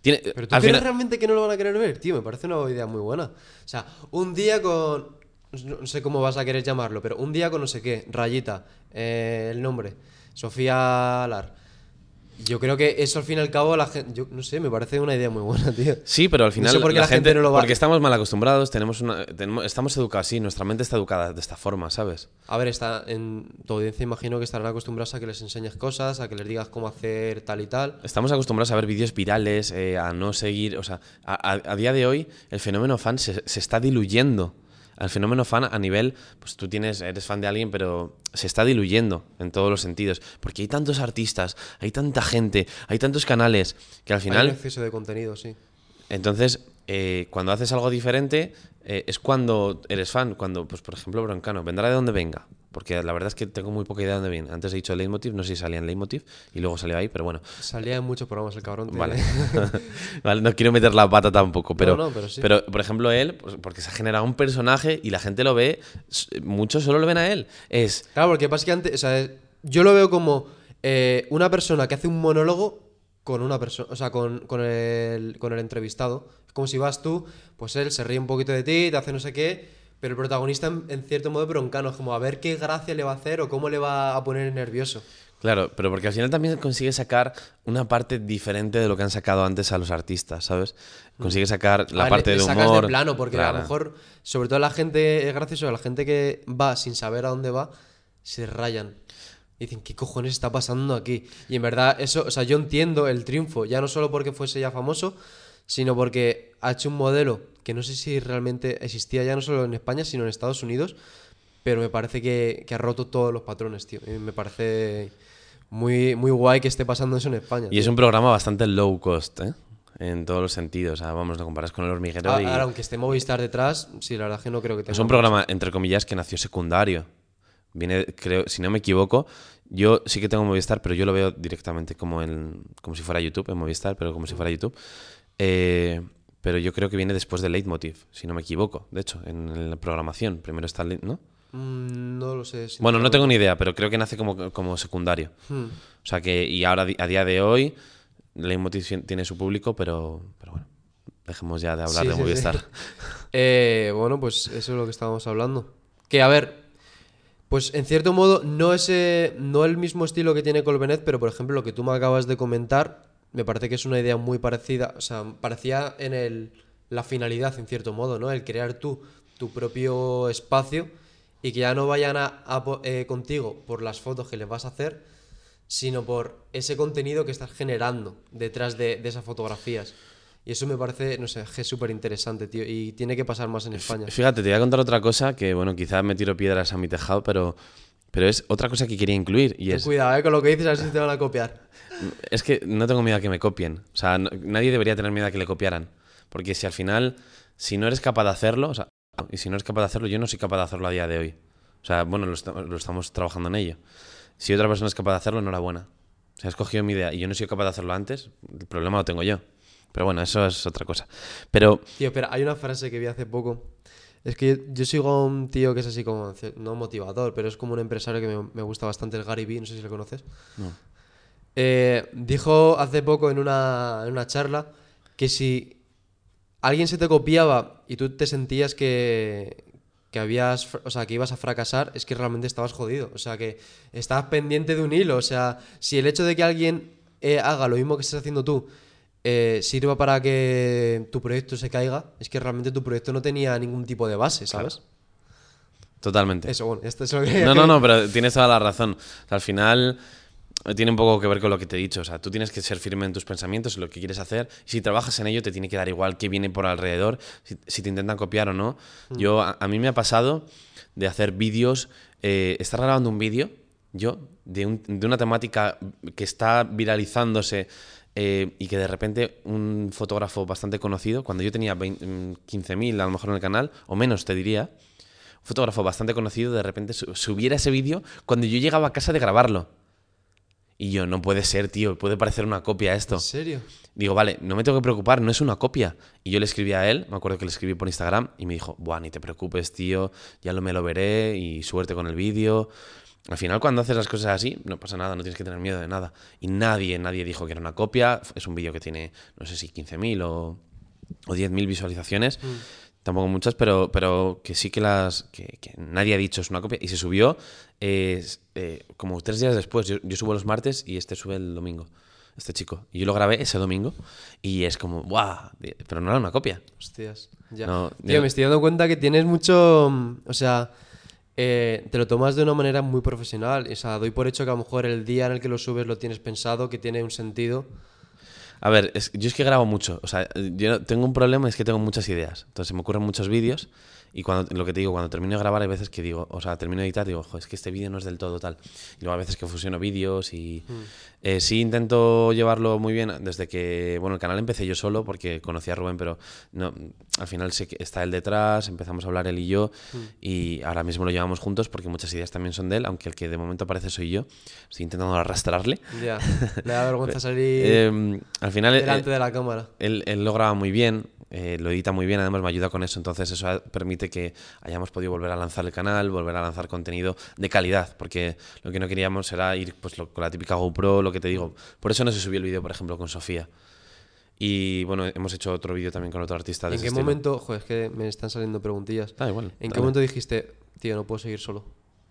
Tiene, Pero tú crees final- realmente que no lo van a querer ver, tío, me parece una idea muy buena. O sea, un día con. No sé cómo vas a querer llamarlo, pero un día con no sé qué, Rayita, eh, el nombre, Sofía Lar. Yo creo que eso al fin y al cabo, la gente. Yo no sé, me parece una idea muy buena, tío. Sí, pero al No final sé por qué la, la gente gente, no lo va- porque estamos mal acostumbrados, tenemos una, tenemos- estamos educados así, nuestra mente está educada de esta forma, ¿sabes? A ver, está en tu audiencia imagino que estarán acostumbrados a que les enseñes cosas, a que les digas cómo hacer tal y tal. Estamos acostumbrados a ver vídeos virales, eh, a no seguir, o sea, a, a- a día de hoy el fenómeno fan se, se está diluyendo. El fenómeno fan a nivel, pues tú tienes, eres fan de alguien, pero se está diluyendo en todos los sentidos, porque hay tantos artistas, hay tanta gente, hay tantos canales que al Hay un final exceso de contenido, sí. Entonces, eh, cuando haces algo diferente, eh, es cuando eres fan. Cuando, pues, por ejemplo, Broncano, vendrá de donde venga. Porque la verdad es que tengo muy poca idea de dónde viene. Antes he dicho Leitmotiv, no sé si salía en Leitmotiv y luego salió ahí, pero bueno. Salía en muchos programas el cabrón. Vale. vale, no quiero meter la pata tampoco, pero, no, pero sí. por ejemplo, él, pues, porque se ha generado un personaje y la gente lo ve, muchos solo lo ven a él. Es, Claro, porque básicamente, o sea, yo lo veo como eh, una persona que hace un monólogo con una persona, o sea, con, con el, con el entrevistado. Es como si vas tú, pues él se ríe un poquito de ti, te hace no sé qué, pero el protagonista en, en cierto modo broncano, es como a ver qué gracia le va a hacer o cómo le va a poner nervioso. Claro, pero porque al final también consigue sacar una parte diferente de lo que han sacado antes a los artistas, ¿sabes? Consigue sacar la A ver, parte le- de le humor. sacas de plano, porque a lo mejor, sobre todo la gente, es gracioso, la gente que va sin saber a dónde va, se rayan. Y dicen, ¿qué cojones está pasando aquí? Y en verdad, eso, o sea, yo entiendo el triunfo, ya no solo porque fuese ya famoso, sino porque ha hecho un modelo que no sé si realmente existía ya no solo en España, sino en Estados Unidos, pero me parece que, que ha roto todos los patrones, tío. Y me parece muy, muy guay que esté pasando eso en España. Y es un programa bastante low cost, ¿eh? En todos los sentidos. O sea, vamos, lo comparas con el hormiguero Ah, y... Ahora, aunque esté Movistar detrás, sí, la verdad es que no creo que tenga Es un programa, entre comillas, que nació secundario. Viene, creo, si no me equivoco, yo sí que tengo Movistar, pero yo lo veo directamente como en, como si fuera YouTube, en Movistar, pero como si fuera YouTube. Eh, pero yo creo que viene después de Leitmotiv, si no me equivoco. De hecho, en la programación. Primero está, ¿no? Mm, no lo sé. Bueno, no tengo ni idea, pero creo que nace como, como secundario. Hmm. O sea que, y ahora a día de hoy, Leitmotiv tien- tiene su público, pero, pero bueno, dejemos ya de hablar Sí, de sí, sí. Movistar. Eh, bueno, pues eso es lo que estábamos hablando. Que a ver, pues en cierto modo no ese, no el mismo estilo que tiene Colbenet, pero por ejemplo lo que tú me acabas de comentar, me parece que es una idea muy parecida, o sea, parecía en el, la finalidad en cierto modo, ¿no? El crear tú tu propio espacio y que ya no vayan a, eh, contigo por las fotos que les vas a hacer, sino por ese contenido que estás generando detrás de, de esas fotografías. Y eso me parece, no sé, que es súper interesante, tío. Y tiene que pasar más en España. Fíjate, te voy a contar otra cosa que, bueno, quizás me tiro piedras a mi tejado, pero, pero es otra cosa que quería incluir y Ten es, cuidado, eh, con lo que dices, a ver si te van a copiar. es que no tengo miedo a que me copien. O sea, no- nadie debería tener miedo a que le copiaran. Porque si al final, si no eres capaz de hacerlo, o sea, y si no eres capaz de hacerlo, yo no soy capaz de hacerlo a día de hoy. O sea, bueno, lo, esta- lo estamos trabajando en ello. Si otra persona es capaz de hacerlo, enhorabuena. O sea, has cogido mi idea y yo no soy capaz de hacerlo antes, el problema lo tengo yo. Pero bueno, eso es otra cosa. Pero Tío, espera, hay una frase que vi hace poco. Es que yo, yo sigo a un tío que es así como, no motivador, pero es como un empresario que me, me gusta bastante, el Gary Vee, no sé si lo conoces. No. eh, dijo hace poco en una, en una charla que si alguien se te copiaba y tú te sentías que, que habías, o sea, que ibas a fracasar, es que realmente estabas jodido. O sea, que estabas pendiente de un hilo. O sea, si el hecho de que alguien eh, haga lo mismo que estás haciendo tú eh, sirva para que tu proyecto se caiga, es que realmente tu proyecto no tenía ningún tipo de base, ¿sabes? Totalmente. Eso, bueno, esto es lo que... No, no, no, pero tienes toda la razón. O sea, al final eh, tiene un poco que ver con lo que te he dicho. O sea, tú tienes que ser firme en tus pensamientos, en lo que quieres hacer. Y si trabajas en ello, te tiene que dar igual qué viene por alrededor, si, si te intentan copiar o no. Yo, a, a mí me ha pasado de hacer vídeos, eh, estar grabando un vídeo, yo, de, un- de una temática que está viralizándose. Eh, y que de repente un fotógrafo bastante conocido, cuando yo tenía 20, mm, 15.000 a lo mejor en el canal, o menos te diría, un fotógrafo bastante conocido de repente su- subiera ese vídeo cuando yo llegaba a casa de grabarlo. Y yo, no puede ser, tío, puede parecer una copia esto. ¿En serio? Digo, vale, no me tengo que preocupar, no es una copia. Y yo le escribí a él, me acuerdo que le escribí por Instagram y me dijo, buah, ni te preocupes, tío, ya lo me lo veré y suerte con el vídeo. Al final, cuando haces las cosas así, no pasa nada, no tienes que tener miedo de nada. Y nadie, nadie dijo que era una copia. Es un vídeo que tiene, no sé si 15.000 o, o 10.000 visualizaciones. Tampoco muchas, pero, pero que sí que las. Que, que nadie ha dicho es una copia. Y se subió eh, eh, como tres días después. Yo, yo subo los martes y este sube el domingo. Este chico. Y yo lo grabé ese domingo. Y es como, ¡guau! Pero no era una copia. Hostias, ya. No, Tío, yo- me estoy dando cuenta que tienes mucho. mm, O sea, eh, te lo tomas de una manera muy profesional. O sea, doy por hecho que a lo mejor el día en el que lo subes lo tienes pensado, que tiene un sentido. A ver, es- yo es que grabo mucho. O sea, yo tengo un problema, es que tengo muchas ideas. Entonces se me ocurren muchos vídeos y cuando lo que te digo, cuando termino de grabar hay veces que digo, o sea, termino de editar digo, "Jo, es que este vídeo no es del todo tal. Y luego a veces que fusiono vídeos y eh, sí intento llevarlo muy bien desde que, bueno, el canal empecé yo solo porque conocí a Rubén, pero no, al final sé que está él detrás, empezamos a hablar él y yo y ahora mismo lo llevamos juntos porque muchas ideas también son de él, aunque el que de momento aparece soy yo. Estoy intentando arrastrarle. Ya. Le da vergüenza salir Eh, al final... eh, delante de la cámara. él, él lo graba muy bien, eh, lo edita muy bien, además me ayuda con eso, entonces eso permite que hayamos podido volver a lanzar el canal, volver a lanzar contenido de calidad, porque lo que no queríamos era ir pues, lo- con la típica GoPro, lo que te digo. Por eso no se subió el vídeo, por ejemplo, con Sofía. Y bueno, hemos hecho otro vídeo también con otro artista de ¿En qué estilo. momento, joder, es que me están saliendo preguntillas. Da igual. ¿En qué momento dijiste, tío, no puedo seguir solo?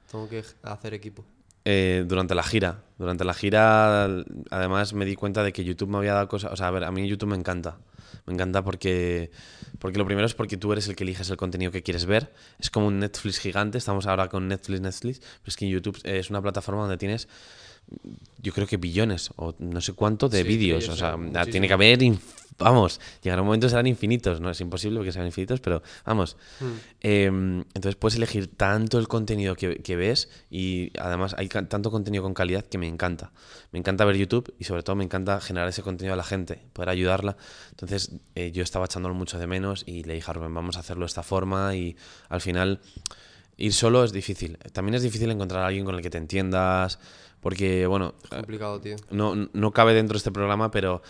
Tengo que hacer equipo. Eh, durante la gira. Durante la gira, además me di cuenta de que YouTube me había dado cosas. O sea, a ver, a mí YouTube me encanta. Me encanta porque, porque lo primero es porque tú eres el que eliges el contenido que quieres ver. Es como un Netflix gigante. Estamos ahora con Netflix, Netflix. Pero es que YouTube es una plataforma donde tienes, yo creo que billones o no sé cuánto de Sí, vídeos. sí, O sea, sea, tiene muchísimo. que haber. Vamos, llegará un momento serán infinitos. No es imposible que sean infinitos, pero vamos. Eh, entonces puedes elegir tanto el contenido que, que ves y además hay tanto contenido con calidad que me encanta. Me encanta ver YouTube y sobre todo me encanta generar ese contenido a la gente, poder ayudarla. Entonces eh, yo estaba echándolo mucho de menos y le dije a Rubén, vamos a hacerlo de esta forma y al final ir solo es difícil. También es difícil encontrar a alguien con el que te entiendas porque, bueno, Complicado, tío. no, no cabe dentro de este programa, pero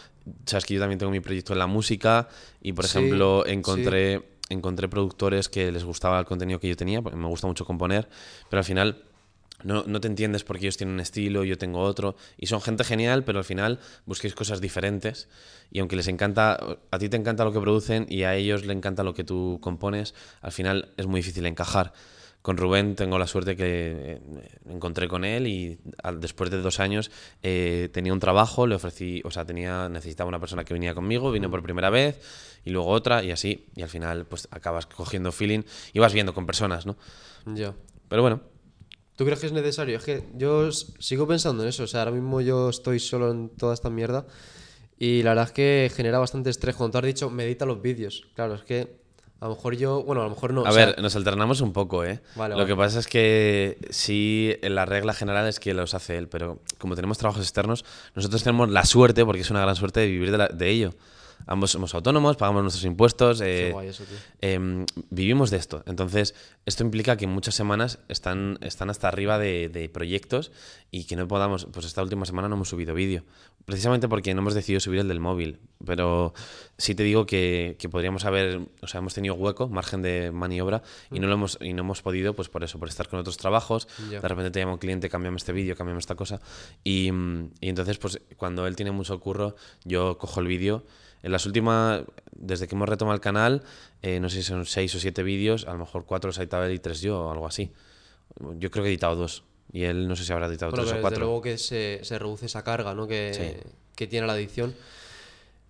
sabes que yo también tengo mi proyecto en la música y, por Sí, ejemplo, sí. encontré, encontré productores que les gustaba el contenido que yo tenía, porque me gusta mucho componer, pero al final no, no te entiendes porque ellos tienen un estilo, yo tengo otro, y son gente genial, pero al final busquéis cosas diferentes y aunque les encanta, a ti te encanta lo que producen y a ellos les encanta lo que tú compones, al final es muy difícil encajar. Con Rubén tengo la suerte que eh, me encontré con él y al- después de dos años eh, tenía un trabajo, le ofrecí, o sea, tenía, necesitaba una persona que venía conmigo, vino por primera vez y luego otra y así, y al final pues acabas cogiendo feeling y vas viendo con personas, ¿no? Ya. Pero bueno, ¿Tú crees que es necesario? Es que yo sigo pensando en eso. O sea, ahora mismo yo estoy solo en toda esta mierda. Y la verdad es que genera bastante estrés. Cuando tú has dicho, medita los vídeos. Claro, es que a lo mejor yo. Bueno, a lo mejor no. A o sea, ver, nos alternamos un poco, ¿eh? Vale, Lo vale. que pasa es que sí, la regla general es que los hace él, pero como tenemos trabajos externos, nosotros tenemos la suerte, porque es una gran suerte, de vivir de, la- de ello. Ambos somos autónomos, pagamos nuestros impuestos, eh, guay eso, em, vivimos de esto. Entonces, esto implica que muchas semanas están, están hasta arriba de, de proyectos y que no podamos, pues esta última semana no hemos subido vídeo. Precisamente porque no hemos decidido subir el del móvil. Pero sí te digo que, que podríamos haber, o sea, hemos tenido hueco, margen de maniobra y no lo hemos, y no hemos podido, pues por eso, por estar con otros trabajos. Ya. De repente te llama un cliente, cámbiame este vídeo, cámbiame esta cosa. Y, mm, y entonces, pues cuando él tiene mucho curro, yo cojo el vídeo. En las últimas, desde que hemos retomado el canal, eh, no sé si son seis o siete vídeos, a lo mejor cuatro los ha editado él y tres yo, o algo así. Yo creo que he editado dos. Y él no sé si habrá editado Bueno, tres pero o desde cuatro. luego que se, se reduce esa carga ¿no? que, Sí. que tiene la adicción.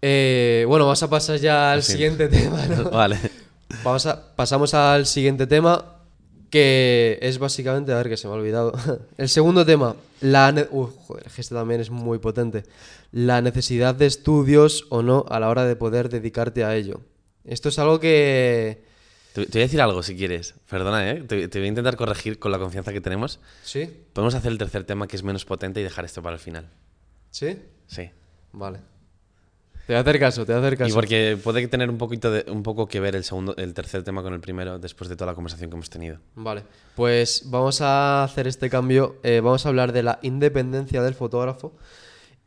Eh, bueno, vamos a pasar ya al Sí. siguiente tema. ¿no? vale. Vamos a, pasamos al siguiente tema, que es básicamente, a ver que se me ha olvidado. El segundo tema, la Uf, joder, este también es muy potente. La necesidad de estudios o no a la hora de poder dedicarte a ello. Esto es algo que... Te, te voy a decir algo si quieres. Perdona, ¿eh? Te, te voy a intentar corregir con la confianza que tenemos. ¿Sí? Podemos hacer el tercer tema que es menos potente y dejar esto para el final. ¿Sí? Sí. Vale. Te voy a hacer caso, te voy a hacer caso. Y porque puede tener un poquito de, un poco que ver el segundo, el tercer tema con el primero después de toda la conversación que hemos tenido. Vale, pues vamos a hacer este cambio. eh, vamos a hablar de la independencia del fotógrafo.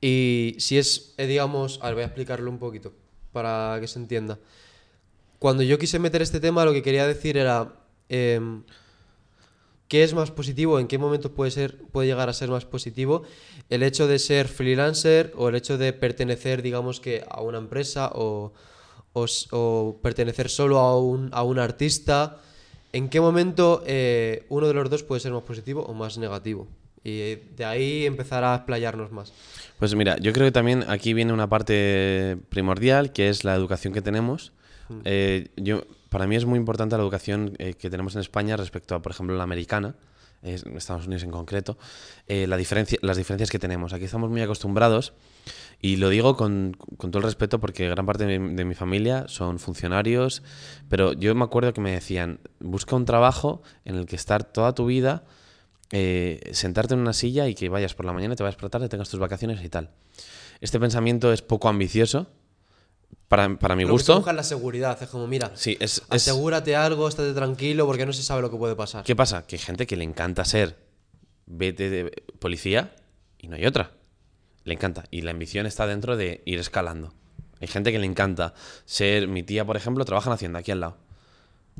Y si es, eh, digamos, a ver, voy a explicarlo un poquito para que se entienda. Cuando yo quise meter este tema, lo que quería decir era em, qué es más positivo, en qué momentos puede ser, puede llegar a ser más positivo el hecho de ser freelancer o el hecho de pertenecer, digamos que a una empresa o, o pertenecer solo a un, a un artista. ¿En qué momento eh, uno de los dos puede ser más positivo o más negativo? Y eh, de ahí empezar a explayarnos más. Pues mira, yo creo que también aquí viene una parte primordial, que es la educación que tenemos. Eh, yo, para mí es muy importante la educación eh, que tenemos en España respecto a, por ejemplo, la americana, eh, Estados Unidos en concreto, eh, las diferencias que tenemos. Aquí estamos muy acostumbrados, y lo digo con, todo el respeto porque gran parte de mi, de mi familia son funcionarios, pero yo me acuerdo que me decían, busca un trabajo en el que estar toda tu vida eh, sentarte en una silla y que vayas por la mañana, te vayas por la tarde, tengas tus vacaciones y tal. Este pensamiento es poco ambicioso para, para mi Lo que se gusto. busca es la seguridad. Es como, mira, Sí, es, es- asegúrate algo, estate tranquilo porque no se sabe lo que puede pasar. ¿Qué pasa? Que hay gente que le encanta ser vete de policía y no hay otra. Le encanta. Y la ambición está dentro de ir escalando. Hay gente que le encanta ser. Mi tía, por ejemplo, trabaja en Hacienda aquí al lado.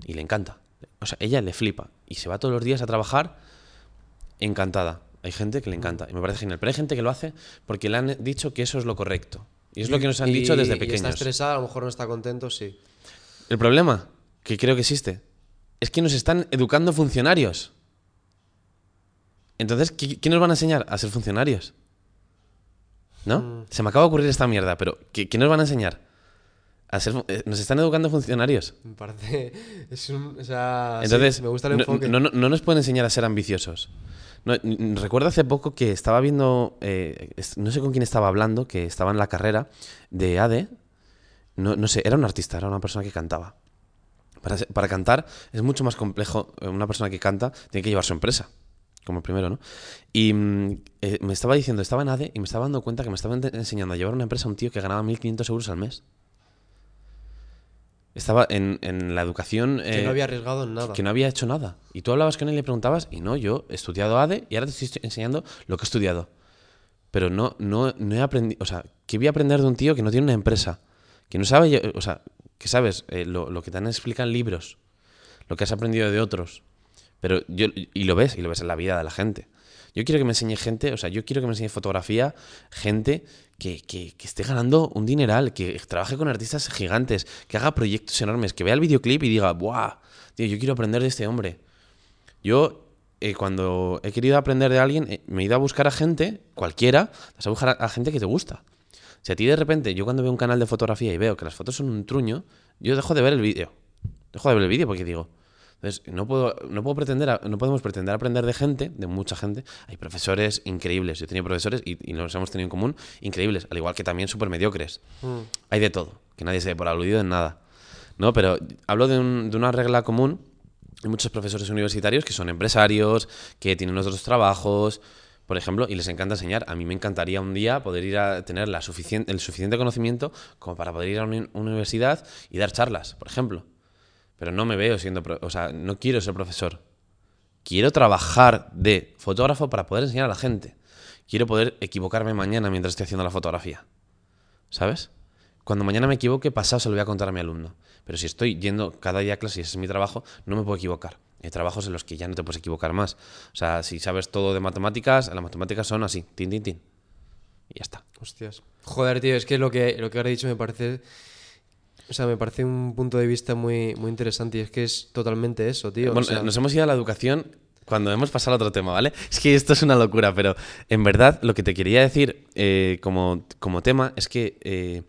Y le encanta. O sea, ella le flipa. Y se va todos los días a trabajar encantada. Hay gente que le encanta. Y me parece genial. Pero hay gente que lo hace porque le han dicho que eso es lo correcto. Y es lo que nos han Y- dicho desde Y está pequeños. estresada, a lo mejor no está contento, sí. El problema, que creo que existe, es que nos están educando funcionarios. Entonces, ¿qué, qué nos van a enseñar? A ser funcionarios. ¿No? Mm. Se me acaba de ocurrir esta mierda, pero ¿qué, qué nos van a enseñar? A ser, eh, nos están educando funcionarios. Me parece. Es un. O sea. sí, Entonces, me gusta el enfoque. no- no- no nos pueden enseñar a ser ambiciosos. No, recuerdo hace poco que estaba viendo, eh, no sé con quién estaba hablando, que estaba en la carrera de ADE. No, sé, era un artista, era una persona que cantaba. Para, cantar es mucho más complejo. eh, Una persona que canta tiene que llevar su empresa, como primero, ¿no? Y mm, eh, me estaba diciendo, estaba en ADE y me estaba dando cuenta que me estaba enseñando a llevar una empresa a un tío que ganaba 1.500 euros al mes. Estaba en, en la educación... que eh, no había arriesgado en nada. que no había hecho nada. Y tú hablabas con él y le preguntabas, y no, yo he estudiado ADE y ahora te estoy enseñando lo que he estudiado. Pero no, no, no he aprendido, o sea, ¿qué voy a aprender de un tío que no tiene una empresa? Que no sabe, o sea, que sabes, Eh, lo, lo que te han explicado en libros, lo que has aprendido de otros. Pero yo, y lo ves, y lo ves en la vida de la gente. Yo quiero que me enseñe gente, o sea, yo quiero que me enseñe fotografía, gente que, que, esté ganando un dineral, que trabaje con artistas gigantes, que haga proyectos enormes, que vea el videoclip y diga, ¡buah! Tío, yo quiero aprender de este hombre. Yo, eh, cuando he querido aprender de alguien, eh, me he ido a buscar a gente, cualquiera, a buscar a, a gente que te gusta. Si a ti de repente, yo cuando veo un canal de fotografía y veo que las fotos son un truño, yo dejo de ver el vídeo. Dejo de ver el vídeo porque digo, entonces, no puedo, no puedo pretender, a- no podemos pretender aprender de gente, de mucha gente. Hay profesores increíbles. Yo he tenido profesores y, y los hemos tenido en común increíbles, al igual que también súper mediocres. Mm. Hay de todo, que nadie se dé por aludido en nada. ¿No? Pero hablo de, un- de una regla común. Hay muchos profesores universitarios que son empresarios, que tienen otros trabajos, por ejemplo, y les encanta enseñar. A mí me encantaría un día poder ir a tener la el suficiente conocimiento como para poder ir a una universidad y dar charlas, por ejemplo. Pero no me veo siendo, o sea, no quiero ser profesor. Quiero trabajar de fotógrafo para poder enseñar a la gente. Quiero poder equivocarme mañana mientras estoy haciendo la fotografía. ¿Sabes? Cuando mañana me equivoque, pasado se lo voy a contar a mi alumno. Pero si estoy yendo cada día a clase y ese es mi trabajo, no me puedo equivocar. Hay trabajos en los que ya no te puedes equivocar más. O sea, si sabes todo de matemáticas, las matemáticas son así, tin, tin, tin. Y ya está. Hostias. Joder, tío, es que lo que, lo que ahora he dicho me parece. O sea, me parece un punto de vista muy, muy interesante y es que es totalmente eso, tío. Bueno, nos hemos ido a la educación cuando hemos pasado a otro tema, ¿vale? Es que esto es una locura, pero en verdad lo que te quería decir eh, como, como, tema es que eh,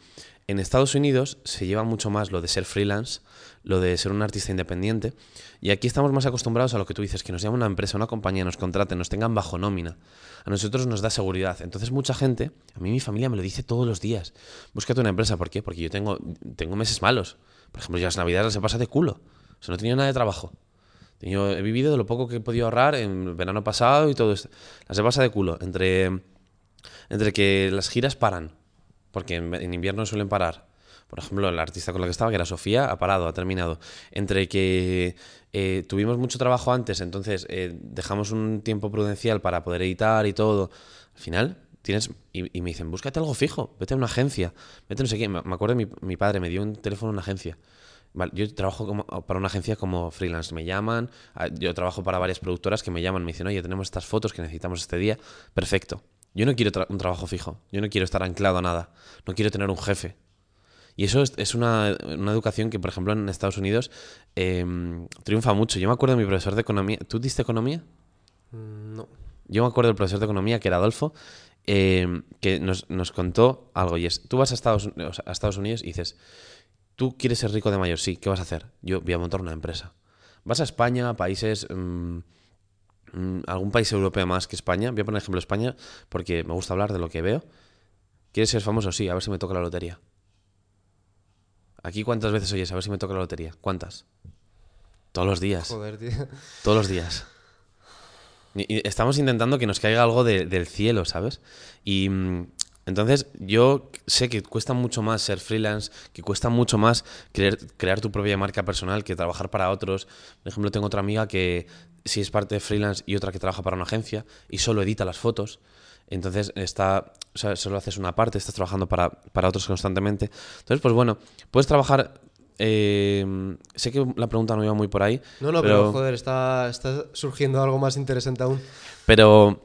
en Estados Unidos se lleva mucho más lo de ser freelance, lo de ser un artista independiente, y aquí estamos más acostumbrados a lo que tú dices, que nos llame una empresa, una compañía, nos contraten, nos tengan bajo nómina. A nosotros nos da seguridad. Entonces mucha gente, a mí mi familia me lo dice todos los días, búscate una empresa, ¿por qué? Porque yo tengo, tengo meses malos. Por ejemplo, ya las navidades se pasa de culo. O sea, no he tenido nada de trabajo. he vivido de lo poco que he podido ahorrar en verano pasado y todo esto. Las se pasa de culo. Entre, entre que las giras paran, porque en, invierno suelen parar. Por ejemplo, la artista con la que estaba, que era Sofía, ha parado, ha terminado. Entre que eh, tuvimos mucho trabajo antes, entonces eh, dejamos un tiempo prudencial para poder editar y todo. Al final, tienes. Y, me dicen, búscate algo fijo, vete a una agencia, vete no sé qué. Me, acuerdo, mi, mi padre me dio un teléfono en una agencia. yo trabajo como, para una agencia como freelance. Me llaman, yo trabajo para varias productoras que me llaman, me dicen, oye, tenemos estas fotos que necesitamos este día. Perfecto. Yo no quiero un trabajo fijo, yo no quiero estar anclado a nada, no quiero tener un jefe. Y eso es, una, educación que, por ejemplo, en Estados Unidos em, triunfa mucho. Yo me acuerdo de mi profesor de economía. ¿Tú diste economía? Mm, no. Yo me acuerdo del profesor de economía, que era Adolfo, em, que nos, contó algo. Y es, tú vas a Estados, a Estados Unidos y dices, tú quieres ser rico de mayor, sí, ¿qué vas a hacer? Yo voy a montar una empresa. Vas a España, países... Mm, Mm, algún país europeo más que España, voy a poner ejemplo España porque me gusta hablar de lo que veo. ¿Quieres ser famoso? Sí, a ver si me toca la lotería. Aquí cuántas veces oyes, a ver si me toca la lotería. ¿Cuántas? Todos los días. Joder, tío. Todos los días. Y estamos intentando que nos caiga algo del cielo, ¿sabes? Y mm, entonces yo sé que cuesta mucho más ser freelance, que cuesta mucho más crear, crear tu propia marca personal que trabajar para otros. Por ejemplo, tengo otra amiga que si es parte de freelance y otra que trabaja para una agencia y solo edita las fotos. Entonces está, solo haces una parte, estás trabajando para, otros constantemente. Entonces, pues bueno, puedes trabajar. Eh, sé que la pregunta no iba muy por ahí. No, no, pero, joder, está, está, surgiendo algo más interesante aún. Pero,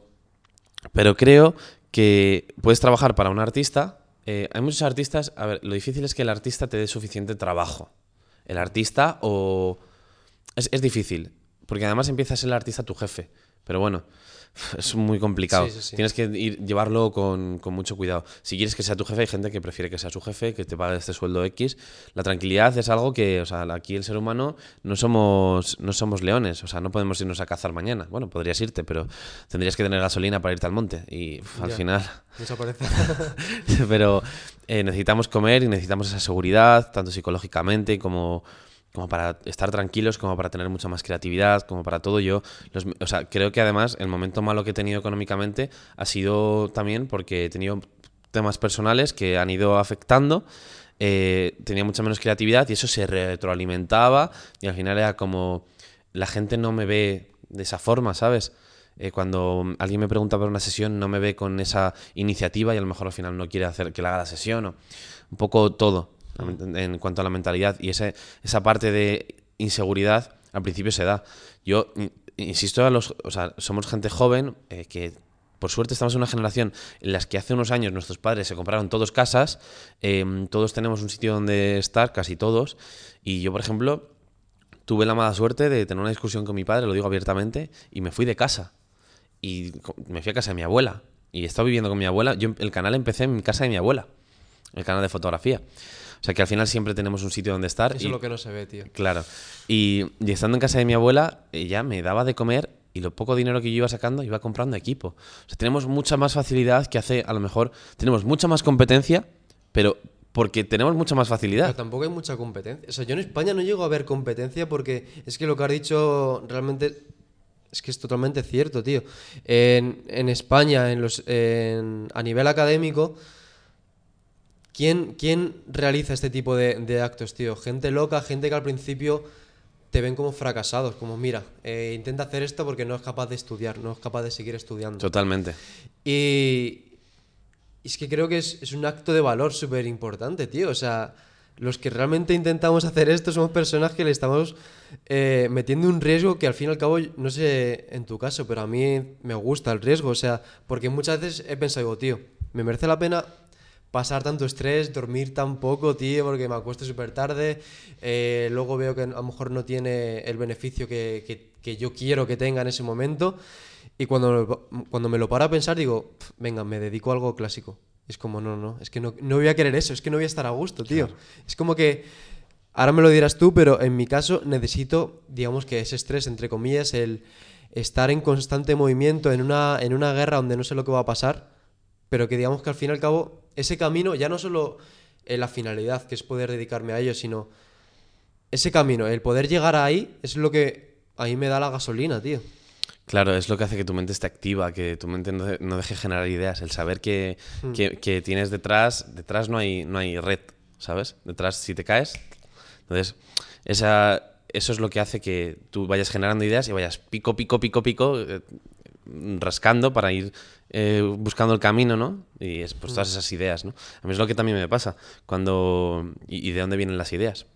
pero creo que puedes trabajar para un artista. Eh, hay muchos artistas. A ver, lo difícil es que el artista te dé suficiente trabajo. El artista o. Es, es difícil. Porque además empieza a ser el artista tu jefe. Pero bueno, es muy complicado. Tienes que ir, llevarlo con, mucho cuidado. Si quieres que sea tu jefe, hay gente que prefiere que sea su jefe, que te pague este sueldo X. La tranquilidad es algo que, o sea, aquí el ser humano no somos, no somos leones. O sea, no podemos irnos a cazar mañana. Bueno, podrías irte, pero tendrías que tener gasolina para irte al monte. Y al final... Desaparece. pero eh, necesitamos comer y necesitamos esa seguridad, tanto psicológicamente como como para estar tranquilos, como para tener mucha más creatividad, como para todo yo. o sea, creo que además el momento malo que he tenido económicamente ha sido también porque he tenido temas personales que han ido afectando. Eh, tenía mucha menos creatividad y eso se retroalimentaba y al final era como la gente no me ve de esa forma, ¿sabes? Eh, cuando alguien me pregunta por una sesión no me ve con esa iniciativa y a lo mejor al final no quiere hacer que le haga la sesión o un poco todo en cuanto a la mentalidad y ese, esa parte de inseguridad al principio se da. Yo insisto, somos gente joven eh, que por suerte estamos en una generación en las que hace unos años nuestros padres se compraron todos casas, em, todos tenemos un sitio donde estar, casi todos, y yo, por ejemplo, tuve la mala suerte de tener una discusión con mi padre, lo digo abiertamente, y me fui de casa. Y me fui a casa de mi abuela. Y he viviendo con mi abuela. Yo el canal empecé en casa de mi abuela, el canal de fotografía. O sea que al final siempre tenemos un sitio donde estar. Eso es lo que no se ve, tío. Claro. Y, estando en casa de mi abuela, ella me daba de comer y lo poco dinero que yo iba sacando iba comprando equipo. O sea, tenemos mucha más facilidad que hace, a lo mejor, tenemos mucha más competencia, pero porque tenemos mucha más facilidad. Pero tampoco hay mucha competencia. O sea, yo en España no llego a ver competencia porque es que lo que has dicho realmente es que es totalmente cierto, tío. En, en España, en los, en- a nivel académico, ¿quién, quién realiza este tipo de, de actos, tío? Gente loca, gente que al principio te ven como fracasados, como mira, eh, intenta hacer esto porque no es capaz de estudiar, no es capaz de seguir estudiando. Totalmente. Y y es que creo que es, es un acto de valor súper importante, tío. O sea, los que realmente intentamos hacer esto somos personas que le estamos eh, metiendo un riesgo que al fin y al cabo, no sé en tu caso, pero a mí me gusta el riesgo. O sea, porque muchas veces he pensado, digo, tío, me merece la pena pasar tanto estrés, dormir tan poco, tío, porque me acuesto súper tarde. eh, luego veo que a lo mejor no tiene el beneficio que, que- que yo quiero que tenga en ese momento. Y cuando, cuando me lo paro a pensar, digo, "Pf, venga, me dedico a algo clásico. Es como, no, no, es que no, no voy a querer eso, es que no voy a estar a gusto, tío. Es como que, ahora me lo dirás tú, pero en mi caso necesito, digamos que ese estrés, entre comillas, el estar en constante movimiento en una, en una guerra donde no sé lo que va a pasar, pero que digamos que al fin y al cabo, ese camino, ya no solo eh, la finalidad, que es poder dedicarme a ello, sino ese camino, el poder llegar ahí, es lo que a mí me da la gasolina, tío. Claro, es lo que hace que tu mente esté activa, que tu mente no, de- no deje generar ideas, el saber que, que- que tienes detrás, detrás no hay, no hay red, ¿sabes? Detrás, si te caes, entonces, esa, eso es lo que hace que tú vayas generando ideas y vayas pico, pico, pico, pico, eh, rascando para ir eh, buscando el camino, ¿no? Y es pues todas esas ideas, ¿no? A mí es lo que también me pasa, cuando... ¿Y, y de dónde vienen las ideas?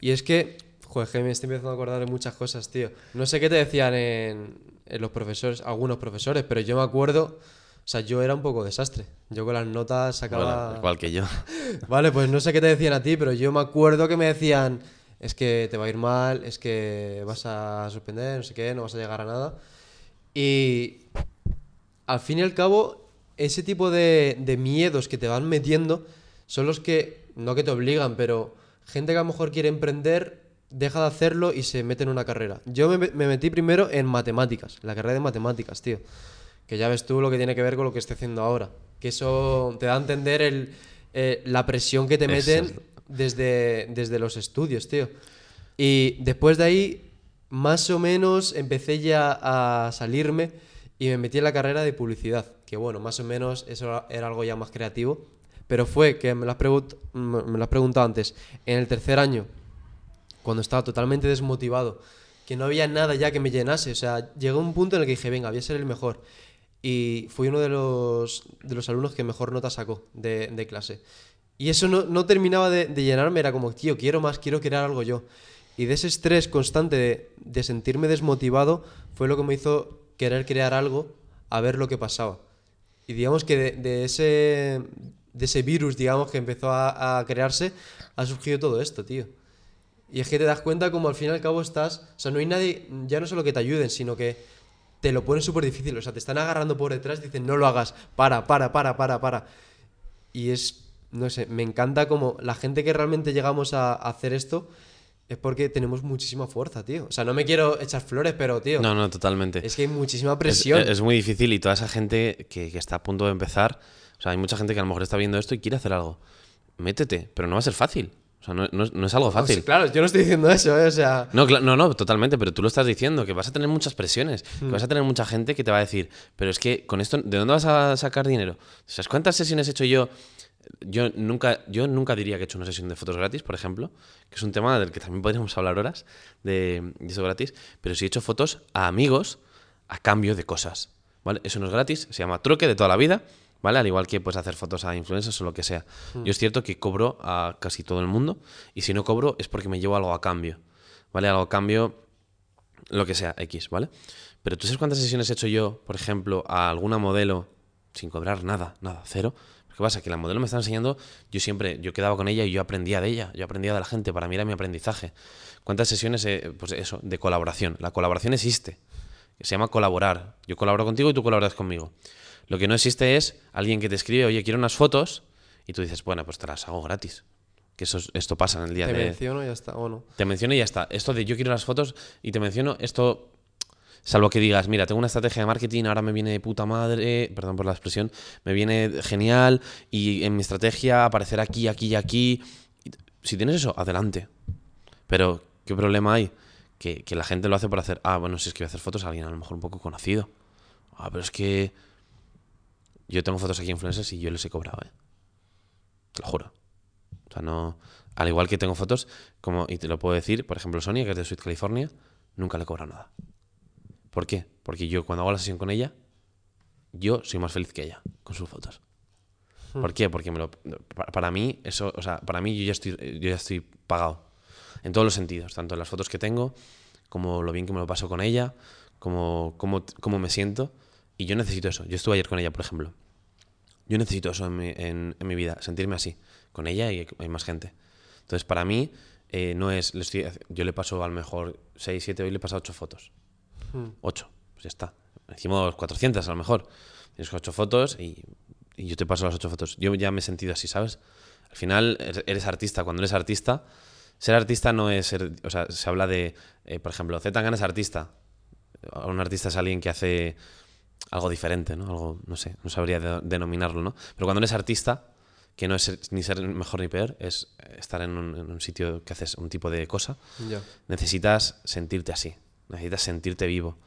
Y es que, joder, que me estoy empezando a acordar de muchas cosas, tío. No sé qué te decían en, en los profesores, algunos profesores, pero yo me acuerdo, o sea, yo era un poco desastre. Yo con las notas sacaba... Bueno, igual que yo. Vale, pues no sé qué te decían a ti, pero yo me acuerdo que me decían, es que te va a ir mal, es que vas a suspender, no sé qué, no vas a llegar a nada. Y al fin y al cabo, ese tipo de, de miedos que te van metiendo son los que, no que te obligan, pero gente que a lo mejor quiere emprender, deja de hacerlo y se mete en una carrera. Yo me, me metí primero en matemáticas, la carrera de matemáticas, tío. Que ya ves tú lo que tiene que ver con lo que estoy haciendo ahora. Que eso te da a entender el, eh, la presión que te meten es. desde, desde los estudios, tío. Y después de ahí, más o menos, empecé ya a salirme y me metí en la carrera de publicidad. Que bueno, más o menos eso era algo ya más creativo. Pero fue que me lo has, me lo has preguntado antes. En el tercer año, cuando estaba totalmente desmotivado, que no había nada ya que me llenase. O sea, llegó un punto en el que dije, venga, voy a ser el mejor. Y fui uno de los, de los alumnos que mejor nota sacó de, de clase. Y eso no, no terminaba de, de llenarme, era como, tío, quiero más, quiero crear algo yo. Y de ese estrés constante de, sentirme desmotivado fue lo que me hizo querer crear algo a ver lo que pasaba. Y digamos que de, ese, de ese virus, digamos, que empezó a, crearse, ha surgido todo esto, tío. Y es que te das cuenta como al fin y al cabo estás... O sea, no hay nadie, ya no solo que te ayuden, sino que te lo ponen súper difícil. O sea, te están agarrando por detrás, dicen, no lo hagas, para, para, para, para, para. Y es, no sé, me encanta como la gente que realmente llegamos a hacer esto es porque tenemos muchísima fuerza, tío. O sea, no me quiero echar flores, pero, tío, No, no, totalmente. es que hay muchísima Es- presión. Es, muy difícil y toda esa gente que, que está a punto de empezar, o sea, hay mucha gente que a lo mejor está viendo esto y quiere hacer algo. Métete, pero no va a ser fácil. O sea, no, no es- no es algo fácil. claro, yo no estoy diciendo eso, ¿eh? O sea... No, no, no, totalmente, pero tú lo estás diciendo, que vas a tener muchas presiones, que vas a tener mucha gente que te va a decir, pero es que con esto, ¿de dónde vas a sacar dinero? ¿Sabes cuántas sesiones he hecho yo? Yo nunca, yo nunca diría que he hecho una sesión de fotos gratis, por ejemplo, que es un tema del que también podríamos hablar horas, de, de eso gratis, pero sí he hecho fotos a amigos a cambio de cosas, ¿vale? Eso no es gratis, se llama truque de toda la vida, ¿vale? Al igual que puedes hacer fotos a influencers o lo que sea. Yo es cierto que cobro a casi todo el mundo y si no cobro es porque me llevo algo a cambio, ¿vale? Algo a cambio, lo que sea, X, ¿vale? Pero tú sabes cuántas sesiones he hecho yo, por ejemplo, a alguna modelo sin cobrar nada, nada, cero. ¿Qué pasa? Que la modelo me está enseñando, yo siempre, yo quedaba con ella y yo aprendía de ella, yo aprendía de la gente, para mí era mi aprendizaje. ¿Cuántas sesiones, eh, pues eso, de colaboración? La colaboración existe, se llama colaborar. Yo colaboro contigo y tú colaboras conmigo. Lo que no existe es alguien que te escribe, oye, quiero unas fotos, y tú dices, bueno, pues te las hago gratis. Que eso, es- esto pasa en el día Te de... menciono y ya está, o no. Te menciono y ya está. Esto de yo quiero las fotos y te menciono esto, salvo que digas, mira, tengo una estrategia de marketing, ahora me viene de puta madre, perdón por la expresión, me viene genial y en mi estrategia aparecer aquí, aquí y aquí. Si tienes eso, adelante. Pero, ¿qué problema hay? que, que la gente lo hace por hacer, ah, bueno, si es que voy a hacer fotos a alguien a lo mejor un poco conocido. Ah, pero es que yo tengo fotos aquí influencers y yo les he cobrado, ¿eh? Te lo juro. O sea, no... Al igual que tengo fotos, como, y te lo puedo decir, por ejemplo, Sonia, que es de Sweet California, nunca le he cobrado nada. ¿Por qué? Porque yo cuando hago la sesión con ella, yo soy más feliz que ella con sus fotos. ¿Por qué? Porque me lo, para, para mí, eso, o sea, para mí yo ya estoy, yo ya estoy pagado. En todos los sentidos, tanto en las fotos que tengo, como lo bien que me lo paso con ella, como cómo me siento. Y yo necesito eso. Yo estuve ayer con ella, por ejemplo. Yo necesito eso en mi, en, en mi vida, sentirme así, con ella y hay más gente. Entonces, para mí, eh, no es. Yo le paso a lo mejor 6, 7, hoy le he pasado 8 fotos. 8, pues ya está. Hicimos 400 a lo mejor. Tienes 8 fotos y, y yo te paso las 8 fotos. Yo ya me he sentido así, ¿sabes? Al final, er, eres artista. Cuando eres artista, ser artista no es ser. O sea, se habla de. Eh, por ejemplo, Z es artista. Un artista es alguien que hace algo diferente, ¿no? Algo, no sé, no sabría de, denominarlo, ¿no? Pero cuando eres artista, que no es ser, ni ser mejor ni peor, es estar en un, en un, sitio que haces un tipo de cosa, necesitas sentirte así, necesitas sentirte vivo.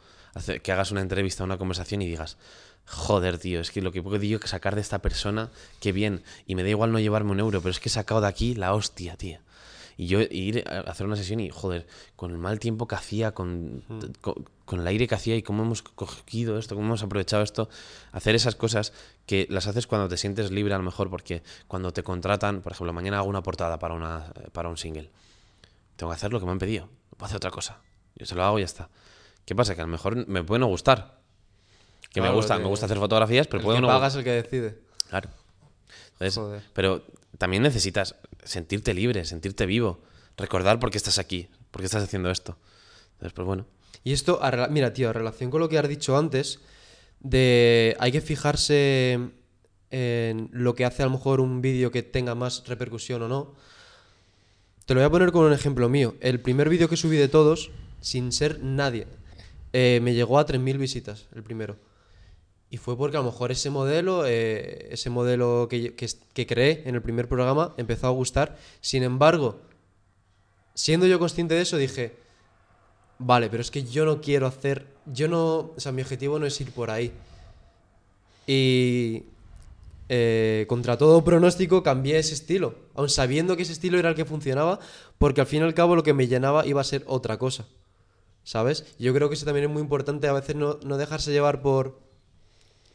Que hagas una entrevista, una conversación y digas, joder, tío, es que lo que puedo digo que sacar de esta persona, qué bien, y me da igual no llevarme un euro, pero es que he sacado de aquí la hostia, tío. Y yo ir a hacer una sesión y, joder, con el mal tiempo que hacía, con, con, con el aire que hacía y cómo hemos cogido esto, cómo hemos aprovechado esto, hacer esas cosas que las haces cuando te sientes libre a lo mejor, porque cuando te contratan, por ejemplo, mañana hago una portada para, una, para un single, tengo que hacer lo que me han pedido, no puedo hacer otra cosa. Yo se lo hago y ya está. ¿Qué pasa? Que a lo mejor me puede no gustar. Que me gusta, que- me gusta hacer fotografías, pero el puede que no el que decide. Claro. Entonces, Joder. pero también necesitas sentirte libre, sentirte vivo, recordar por qué estás aquí, por qué estás haciendo esto. Entonces, pues bueno. Y esto, mira, tío, en relación con lo que has dicho antes, de hay que fijarse en lo que hace a lo mejor un vídeo que tenga más repercusión o no. Te lo voy a poner con un ejemplo mío. El primer vídeo que subí de todos, sin ser nadie, eh, me llegó a 3.000 visitas, el primero. Y fue porque a lo mejor ese modelo, eh, ese modelo que, que, creé en el primer programa, empezó a gustar. Sin embargo, siendo yo consciente de eso, dije, Vale, pero es que yo no quiero hacer. Yo no. O sea, mi objetivo no es ir por ahí. Y. eh, contra todo pronóstico, cambié ese estilo. Aun sabiendo que ese estilo era el que funcionaba, porque al fin y al cabo lo que me llenaba iba a ser otra cosa. ¿Sabes? Yo creo que eso también es muy importante a veces no, no dejarse llevar por,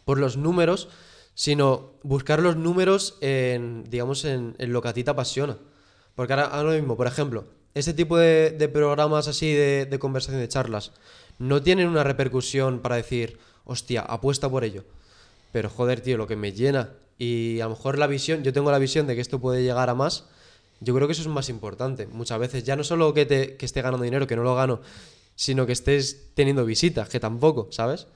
por los números, sino buscar los números en, digamos, en, en lo que a ti te apasiona. Porque ahora, ahora mismo, por ejemplo, este tipo de, de programas así de, de conversación, de charlas, no tienen una repercusión para decir, hostia, apuesta por ello. Pero joder, tío, lo que me llena y a lo mejor la visión, yo tengo la visión de que esto puede llegar a más, yo creo que eso es más importante. Muchas veces, ya no solo que, te, que esté ganando dinero, que no lo gano, sino que estés teniendo visitas, que tampoco, ¿sabes?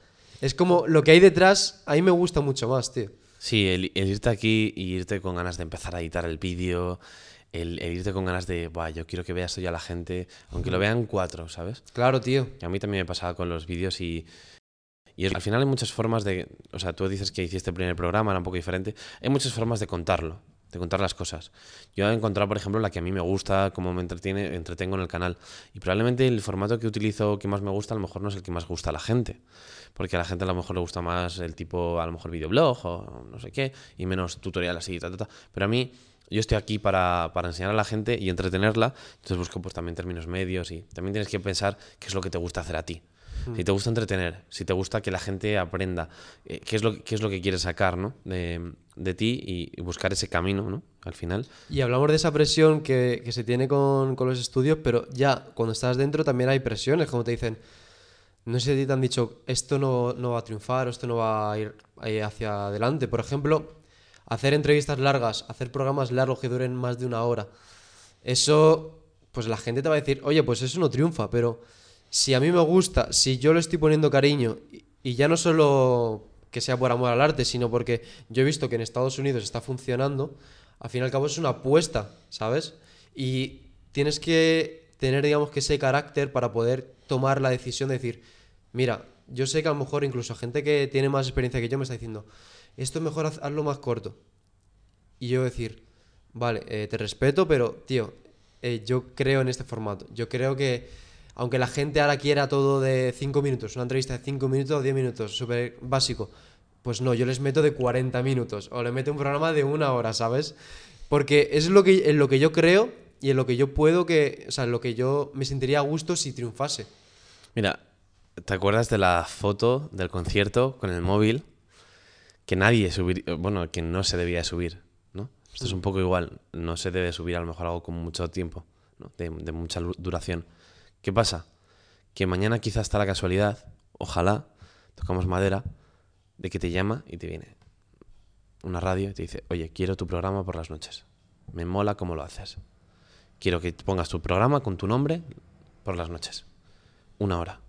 Es como lo que hay detrás, a mí me gusta mucho más, tío. Sí, el, el irte aquí y irte con ganas de empezar a editar el vídeo, el, el irte con ganas de, Buah, yo quiero que vea esto ya la gente, aunque lo vean cuatro, ¿sabes? Claro, tío. Que a mí también me pasaba con los vídeos y, y al final hay muchas formas de, o sea, tú dices que hiciste el primer programa, era un poco diferente, hay muchas formas de contarlo, de contar las cosas. Yo he encontrado, por ejemplo, la que a mí me gusta, cómo me entretiene, entretengo en el canal. Y probablemente el formato que utilizo que más me gusta, a lo mejor no es el que más gusta a la gente. Porque a la gente a lo mejor le gusta más el tipo, a lo mejor videoblog o no sé qué, y menos tutorial así, ta, ta, ta. Pero a mí, yo estoy aquí para, para enseñar a la gente y entretenerla, entonces busco pues también términos medios y también tienes que pensar qué es lo que te gusta hacer a ti. Si te gusta entretener, si te gusta que la gente aprenda, eh, qué, es lo, que quieres sacar ¿no? de, ti y, buscar ese camino ¿no? al final. Y hablamos de esa presión que, se tiene con, los estudios, pero ya cuando estás dentro también hay presiones, como te dicen, no sé si te han dicho, esto no, no va a triunfar o esto no va a ir eh, hacia adelante. Por ejemplo, hacer entrevistas largas, hacer programas largos que duren más de una hora. Eso, pues la gente te va a decir, oye, pues eso no triunfa, pero si a mí me gusta, si yo le estoy poniendo cariño, y, ya no solo que sea por amor al arte, sino porque yo he visto que en Estados Unidos está funcionando, al fin y al cabo es una apuesta, ¿sabes? Y tienes que tener, digamos, que ese carácter para poder tomar la decisión de decir, mira, yo sé que a lo mejor incluso gente que tiene más experiencia que yo me está diciendo, esto es mejor haz- hazlo más corto. Y yo decir, vale, eh, te respeto, pero tío, eh, yo creo en este formato. Yo creo que Aunque la gente ahora quiera todo de 5 minutos, una entrevista de 5 minutos o 10 minutos, súper básico. Pues no, yo les meto de 40 minutos o le meto un programa de una hora, ¿sabes? Porque es lo que, en lo que yo creo y en lo que yo puedo que, o sea, en lo que yo me sentiría a gusto si triunfase. Mira, ¿te acuerdas de la foto del concierto con el móvil? Que nadie subir, bueno, que no se debía subir, ¿no? Esto es un poco igual, no se debe subir a lo mejor algo con mucho tiempo, ¿no? de, mucha duración. ¿Qué pasa? Que mañana quizás está la casualidad, ojalá, tocamos madera, de que te llama y te viene una radio y te dice, oye, quiero tu programa por las noches. Me mola cómo lo haces. Quiero que pongas tu programa con tu nombre por las noches. Una hora.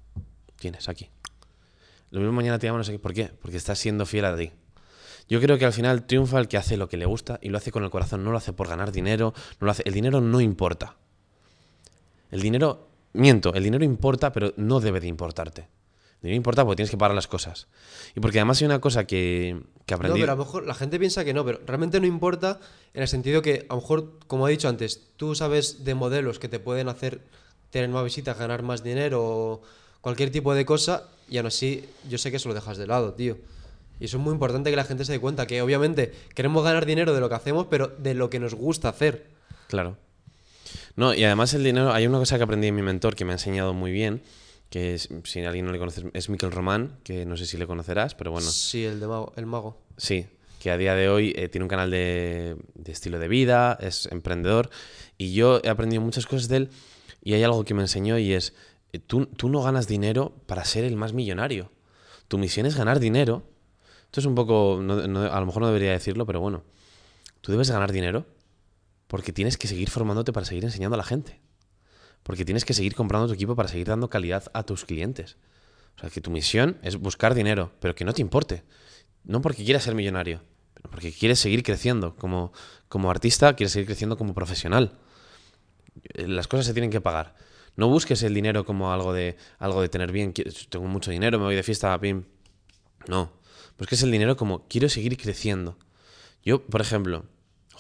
Tienes aquí. Lo mismo mañana te llaman, no sé qué. ¿Por qué? Porque estás siendo fiel a ti. Yo creo que al final triunfa el que hace lo que le gusta y lo hace con el corazón. No lo hace por ganar dinero. No lo hace. El dinero no importa. El dinero, miento, el dinero importa, pero no debe de importarte. El dinero importa porque tienes que pagar las cosas. Y porque además hay una cosa que, que No, aprendí. pero a lo mejor la gente piensa que no, pero realmente no importa en el sentido que, a lo mejor, como he dicho antes, tú sabes de modelos que te pueden hacer tener más visitas, ganar más dinero o cualquier tipo de cosa, y aún así yo sé que eso lo dejas de lado, tío. Y eso es muy importante que la gente se dé cuenta, que obviamente queremos ganar dinero de lo que hacemos, pero de lo que nos gusta hacer. Claro. No, y además el dinero, hay una cosa que aprendí en mi mentor que me ha enseñado muy bien, que es- si alguien no le conoce, es Miquel Román, que no sé si le conocerás, pero bueno, Sí, el de mago, el mago. sí, que a día de hoy eh, tiene un canal de, de estilo de vida, es emprendedor, y yo he aprendido muchas cosas de él, y hay algo que me enseñó y es, eh, tú, tú no ganas dinero para ser el más millonario, tu misión es ganar dinero, esto es un poco, no- no- a lo mejor no debería decirlo, pero bueno, tú debes ganar dinero porque tienes que seguir formándote para seguir enseñando a la gente. Porque tienes que seguir comprando tu equipo para seguir dando calidad a tus clientes. O sea, que tu misión es buscar dinero, pero que no te importe. No porque quieras ser millonario, pero porque quieres seguir creciendo como, como artista, quieres seguir creciendo como profesional. Eh, Las cosas se tienen que pagar. No busques el dinero como algo de, algo de tener bien. Tengo mucho dinero, me voy de fiesta, pim. No. Busques el dinero como quiero seguir creciendo. Yo, por ejemplo,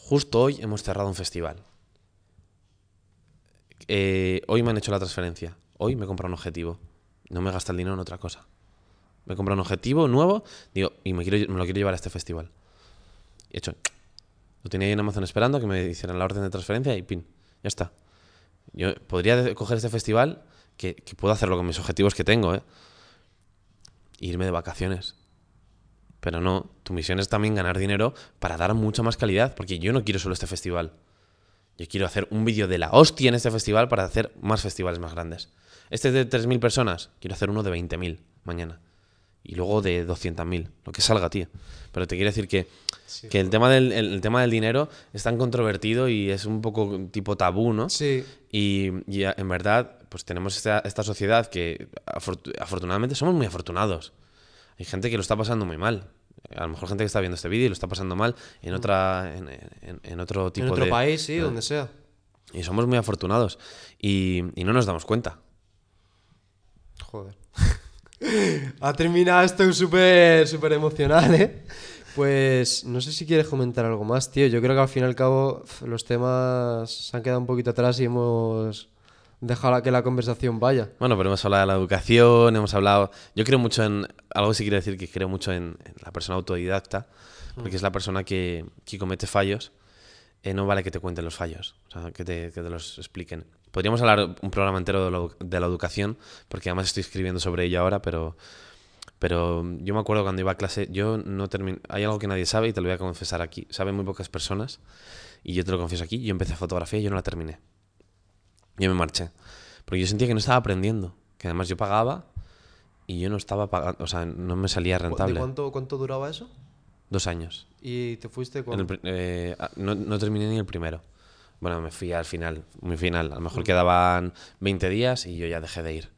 justo hoy hemos cerrado un festival. Eh, hoy me han hecho la transferencia. Hoy me he comprado un objetivo. No me gasta el dinero en otra cosa. Me he comprado un objetivo nuevo digo, y me, quiero, me lo quiero llevar a este festival. Y he hecho. Lo tenía ahí en Amazon esperando que me hicieran la orden de transferencia y pin. Ya está. Yo podría coger este festival, que, que puedo hacerlo con mis objetivos que tengo, ¿eh? E irme de vacaciones. Pero no, tu misión es también ganar dinero para dar mucha más calidad, porque yo no quiero solo este festival. Yo quiero hacer un vídeo de la hostia en este festival para hacer más festivales más grandes. Este es de 3.000 personas, quiero hacer uno de 20.000 mañana. Y luego de 200.000, lo que salga, tío. Pero te quiero decir que, que el, tema del, el, el tema del dinero es tan controvertido y es un poco tipo tabú, ¿no? Sí, Y, y en verdad, pues tenemos esta, esta sociedad que afortu- afortunadamente somos muy afortunados. Hay gente que lo está pasando muy mal. A lo mejor gente que está viendo este vídeo y lo está pasando mal en otra en, en- en otro tipo en otro de país, sí, donde sea. y somos muy afortunados y, y no nos damos cuenta. Joder. ha terminado esto súper, súper emocional, ¿eh? Pues no sé si quieres comentar algo más, tío. Yo creo que al fin y al cabo los temas se han quedado un poquito atrás y hemos dejado la- que la conversación vaya. Bueno, pero hemos hablado de la educación, hemos hablado... Yo creo mucho en... Algo sí quiero decir que creo mucho en, en la persona autodidacta, porque es la persona que, que comete fallos. Eh, no vale que te cuenten los fallos, o sea, que te, que te los expliquen. Podríamos hablar un programa entero de, lo- de la educación, porque además estoy escribiendo sobre ello ahora, pero... Pero yo me acuerdo cuando iba a clase, yo no terminé... Hay algo que nadie sabe y te lo voy a confesar aquí. Saben muy pocas personas y yo te lo confieso aquí. Yo empecé fotografía y yo no la terminé. Yo me marché. Porque yo sentía que no estaba aprendiendo. Que además yo pagaba y yo no estaba pagando, o sea, no me salía ¿De rentable. cuánto, cuánto duraba eso? Dos años. Y te fuiste pri- eh, no, no terminé ni el primero. Bueno, me fui al final, muy final. A lo mejor quedaban 20 días y yo ya dejé de ir.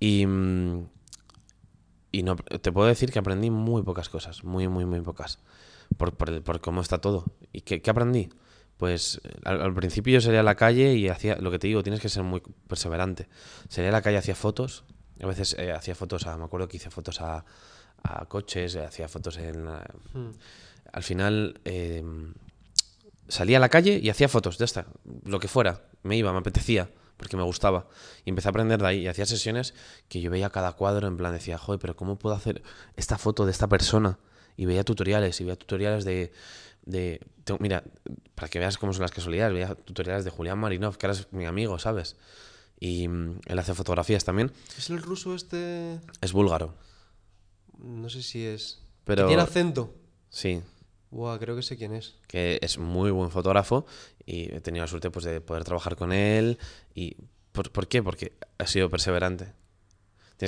Y, mm, y no, te puedo decir que aprendí muy pocas cosas, muy, muy, muy pocas. Por, por, el- por cómo está todo. ¿Y qué, qué aprendí? Pues eh, al, al principio yo salía a la calle y hacía, lo que te digo, tienes que ser muy perseverante. Salía a la calle, hacía fotos. A veces eh, hacía fotos a, me acuerdo que hice fotos a, a coches, eh, hacía fotos en... la- Hmm. al final eh, salía a la calle y hacía fotos, ya está, lo que fuera, me iba, me apetecía, porque me gustaba. Y empecé a aprender de ahí. Y hacía sesiones que yo veía cada cuadro en plan, decía, joder, pero ¿cómo puedo hacer esta foto de esta persona? Y veía tutoriales, y veía tutoriales de... de mira, para que veas cómo son las casualidades, veía tutoriales de Julián Marinov, que ahora es mi amigo, ¿sabes? Y mm, él hace fotografías también. ¿Es el ruso este...? Es búlgaro. No sé si es... Pero... ¿Tiene acento? Sí. Buah, creo que sé quién es. Que es muy buen fotógrafo y he tenido la suerte pues, de poder trabajar con él. ¿Y por, por qué? Porque ha sido perseverante.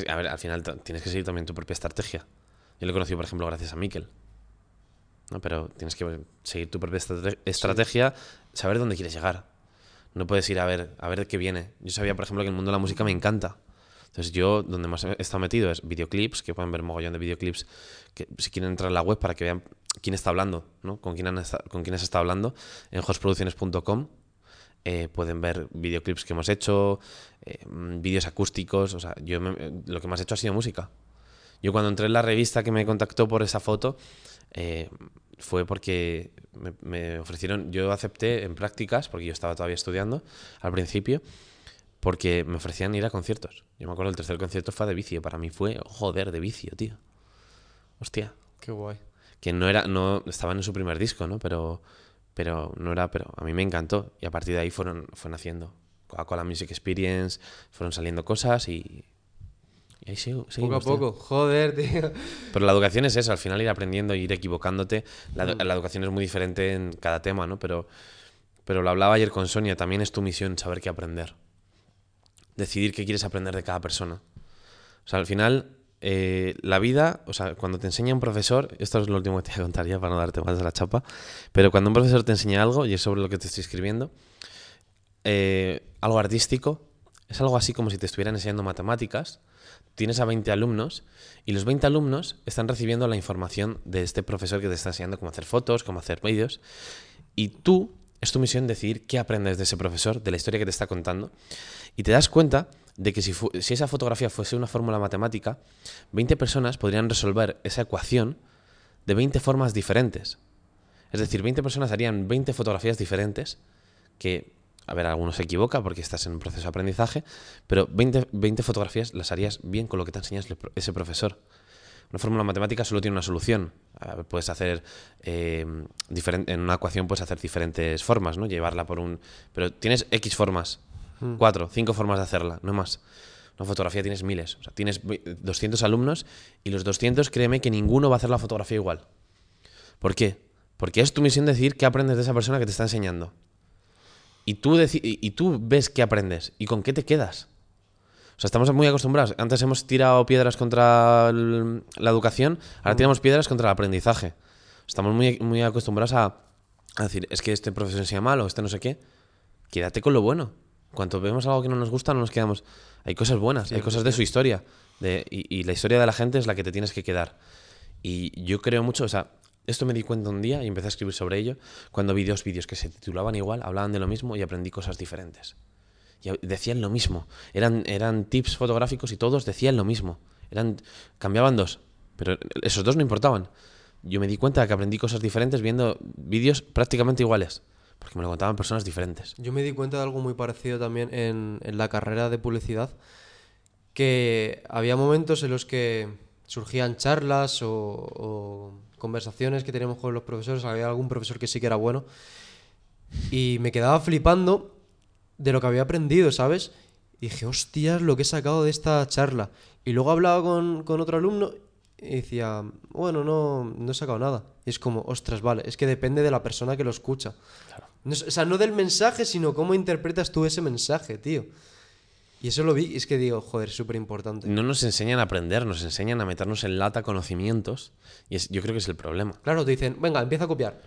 a ver, al final tienes que seguir también tu propia estrategia. Yo lo he conocido, por ejemplo, gracias a Miquel. ¿No? Pero tienes que seguir tu propia estrategia, saber dónde quieres llegar. No puedes ir a ver, a ver qué viene. Yo sabía, por ejemplo, que el mundo de la música me encanta. Entonces yo, donde más he estado metido es videoclips, que pueden ver mogollón de videoclips, que si quieren entrar en la web para que vean quién está hablando, ¿no? Con quién, han con quién se está hablando, en hostproducciones.com eh, pueden ver videoclips que hemos hecho, eh, vídeos acústicos, o sea, yo lo que más he hecho ha sido música. Yo cuando entré en la revista que me contactó por esa foto, eh, fue porque me, me, ofrecieron, yo acepté en prácticas, porque yo estaba todavía estudiando al principio, porque me ofrecían ir a conciertos. Yo me acuerdo el tercer concierto fue de vicio. Para mí fue, joder, de vicio, tío. Hostia. Qué guay. Que no era, no, estaban en su primer disco, ¿no? Pero, pero no era, pero a mí me encantó. Y a partir de ahí fueron, fueron haciendo Coca-Cola Music Experience, fueron saliendo cosas y, y ahí sigo, Poco a poco, joder, tío. Pero la educación es eso, al final ir aprendiendo, ir equivocándote. La, mm. la, educación es muy diferente en cada tema, ¿no? Pero, pero lo hablaba ayer con Sonia, también es tu misión saber qué aprender decidir qué quieres aprender de cada persona. O sea, al final, eh, la vida, o sea, cuando te enseña un profesor, esto es lo último que te voy a contar ya para no darte más de la chapa, pero cuando un profesor te enseña algo, y es sobre lo que te estoy escribiendo, eh, algo artístico, es algo así como si te estuvieran enseñando matemáticas, tienes a 20 alumnos y los 20 alumnos están recibiendo la información de este profesor que te está enseñando cómo hacer fotos, cómo hacer vídeos, y tú es tu misión decidir qué aprendes de ese profesor, de la historia que te está contando, y te das cuenta de que si, si esa fotografía fuese una fórmula matemática, 20 personas podrían resolver esa ecuación de 20 formas diferentes. Es decir, 20 personas harían 20 fotografías diferentes que, a ver, algunos se equivoca porque estás en un proceso de aprendizaje, pero 20, 20 fotografías las harías bien con lo que te enseñas ese profesor. Una fórmula matemática solo tiene una solución. puedes hacer eh, en una ecuación puedes hacer diferentes formas, ¿no? Llevarla por un. Pero tienes X formas. Hmm. Cuatro, cinco formas de hacerla, no más. Una fotografía tienes miles. O sea, tienes 200 alumnos y los 200, créeme que ninguno va a hacer la fotografía igual. ¿Por qué? Porque es tu misión decir qué aprendes de esa persona que te está enseñando. Y tú, y tú ves qué aprendes y con qué te quedas. O sea, estamos muy acostumbrados. Antes hemos tirado piedras contra la educación, ahora tiramos piedras contra el aprendizaje. Estamos muy, muy acostumbrados a, decir, es que este profesor enseña mal o este no sé qué. Quédate con lo bueno. Cuando vemos algo que no nos gusta, no nos quedamos. Hay cosas buenas, hay cosas de su historia. De, y, y, la historia de la gente es la que te tienes que quedar. Y yo creo mucho, o sea, esto me di cuenta un día y empecé a escribir sobre ello, cuando vi dos vídeos que se titulaban igual, hablaban de lo mismo y aprendí cosas diferentes decían lo mismo. Eran, eran tips fotográficos y todos decían lo mismo. Eran, cambiaban dos, pero esos dos no importaban. Yo me di cuenta de que aprendí cosas diferentes viendo vídeos prácticamente iguales, porque me lo contaban personas diferentes. Yo me di cuenta de algo muy parecido también en, en la carrera de publicidad, que había momentos en los que surgían charlas o conversaciones que teníamos con los profesores, había algún profesor que sí que era bueno, y me quedaba flipando de lo que había aprendido, ¿sabes? Y dije, hostias, lo que he sacado de esta charla. Y luego hablaba con, con otro alumno y decía, bueno, no, no he sacado nada. Y es como, ostras, vale, es que depende de la persona que lo escucha. o sea, no del mensaje, sino cómo interpretas tú ese mensaje, tío. Y eso lo vi, y es que digo, joder, súper importante. No nos enseñan a aprender, nos enseñan a meternos en lata conocimientos. Y es, yo creo que es el problema. Claro, te dicen, venga, empieza a copiar.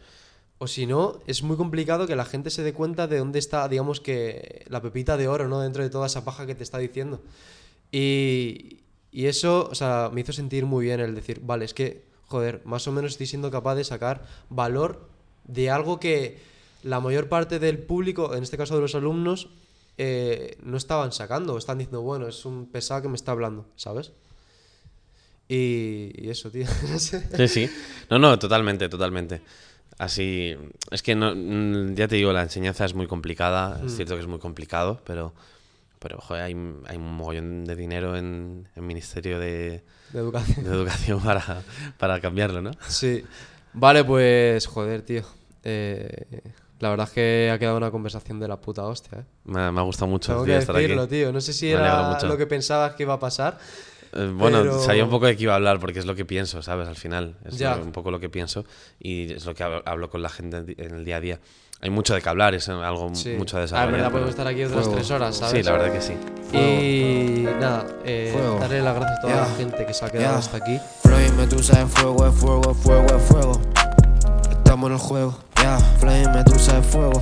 O si no, es muy complicado que la gente se dé cuenta de dónde está, digamos que, la pepita de oro, ¿no? Dentro de toda esa paja que te está diciendo. Y, y eso, o sea, me hizo sentir muy bien el decir, vale, es que, joder, más o menos estoy siendo capaz de sacar valor de algo que la mayor parte del público, en este caso de los alumnos, eh, no estaban sacando. Están diciendo, bueno, es un pesado que me está hablando, ¿sabes? Y, y eso, tío. Sí, sí. No, no, totalmente, totalmente. Así, es que no, mm, ya te digo, la enseñanza es muy complicada, es mm. cierto que es muy complicado, pero pero joder, hay, hay un mogollón de dinero en el Ministerio de, De educación. de Educación para, para cambiarlo, ¿no? Sí. Vale, pues, joder, tío. Eh, la verdad es que ha quedado una conversación de la puta hostia, ¿eh? Me, ha- me ha gustado mucho Tengo que estar decirlo, aquí. tío. No sé si Me era mucho. lo que pensabas que iba a pasar. Eh, bueno, Pero- sabía un poco de qué iba a hablar porque es lo que pienso, ¿sabes? Al final, es Ya. un poco lo que pienso y es lo que hablo, hablo con la gente en el día a día. Hay mucho de qué hablar, es algo Sí. mucho a Ah, desarrollar. es verdad, pero- podemos estar aquí otras Fuego. tres horas, ¿sabes? Sí, la verdad que sí. Y nada, eh, Fuego. darle las gracias a toda Ya. la gente que se ha quedado Ya. hasta aquí. Flame, de fuego, es fuego, es fuego, es fuego estamos en el juego. Yeah, flame, de fuego.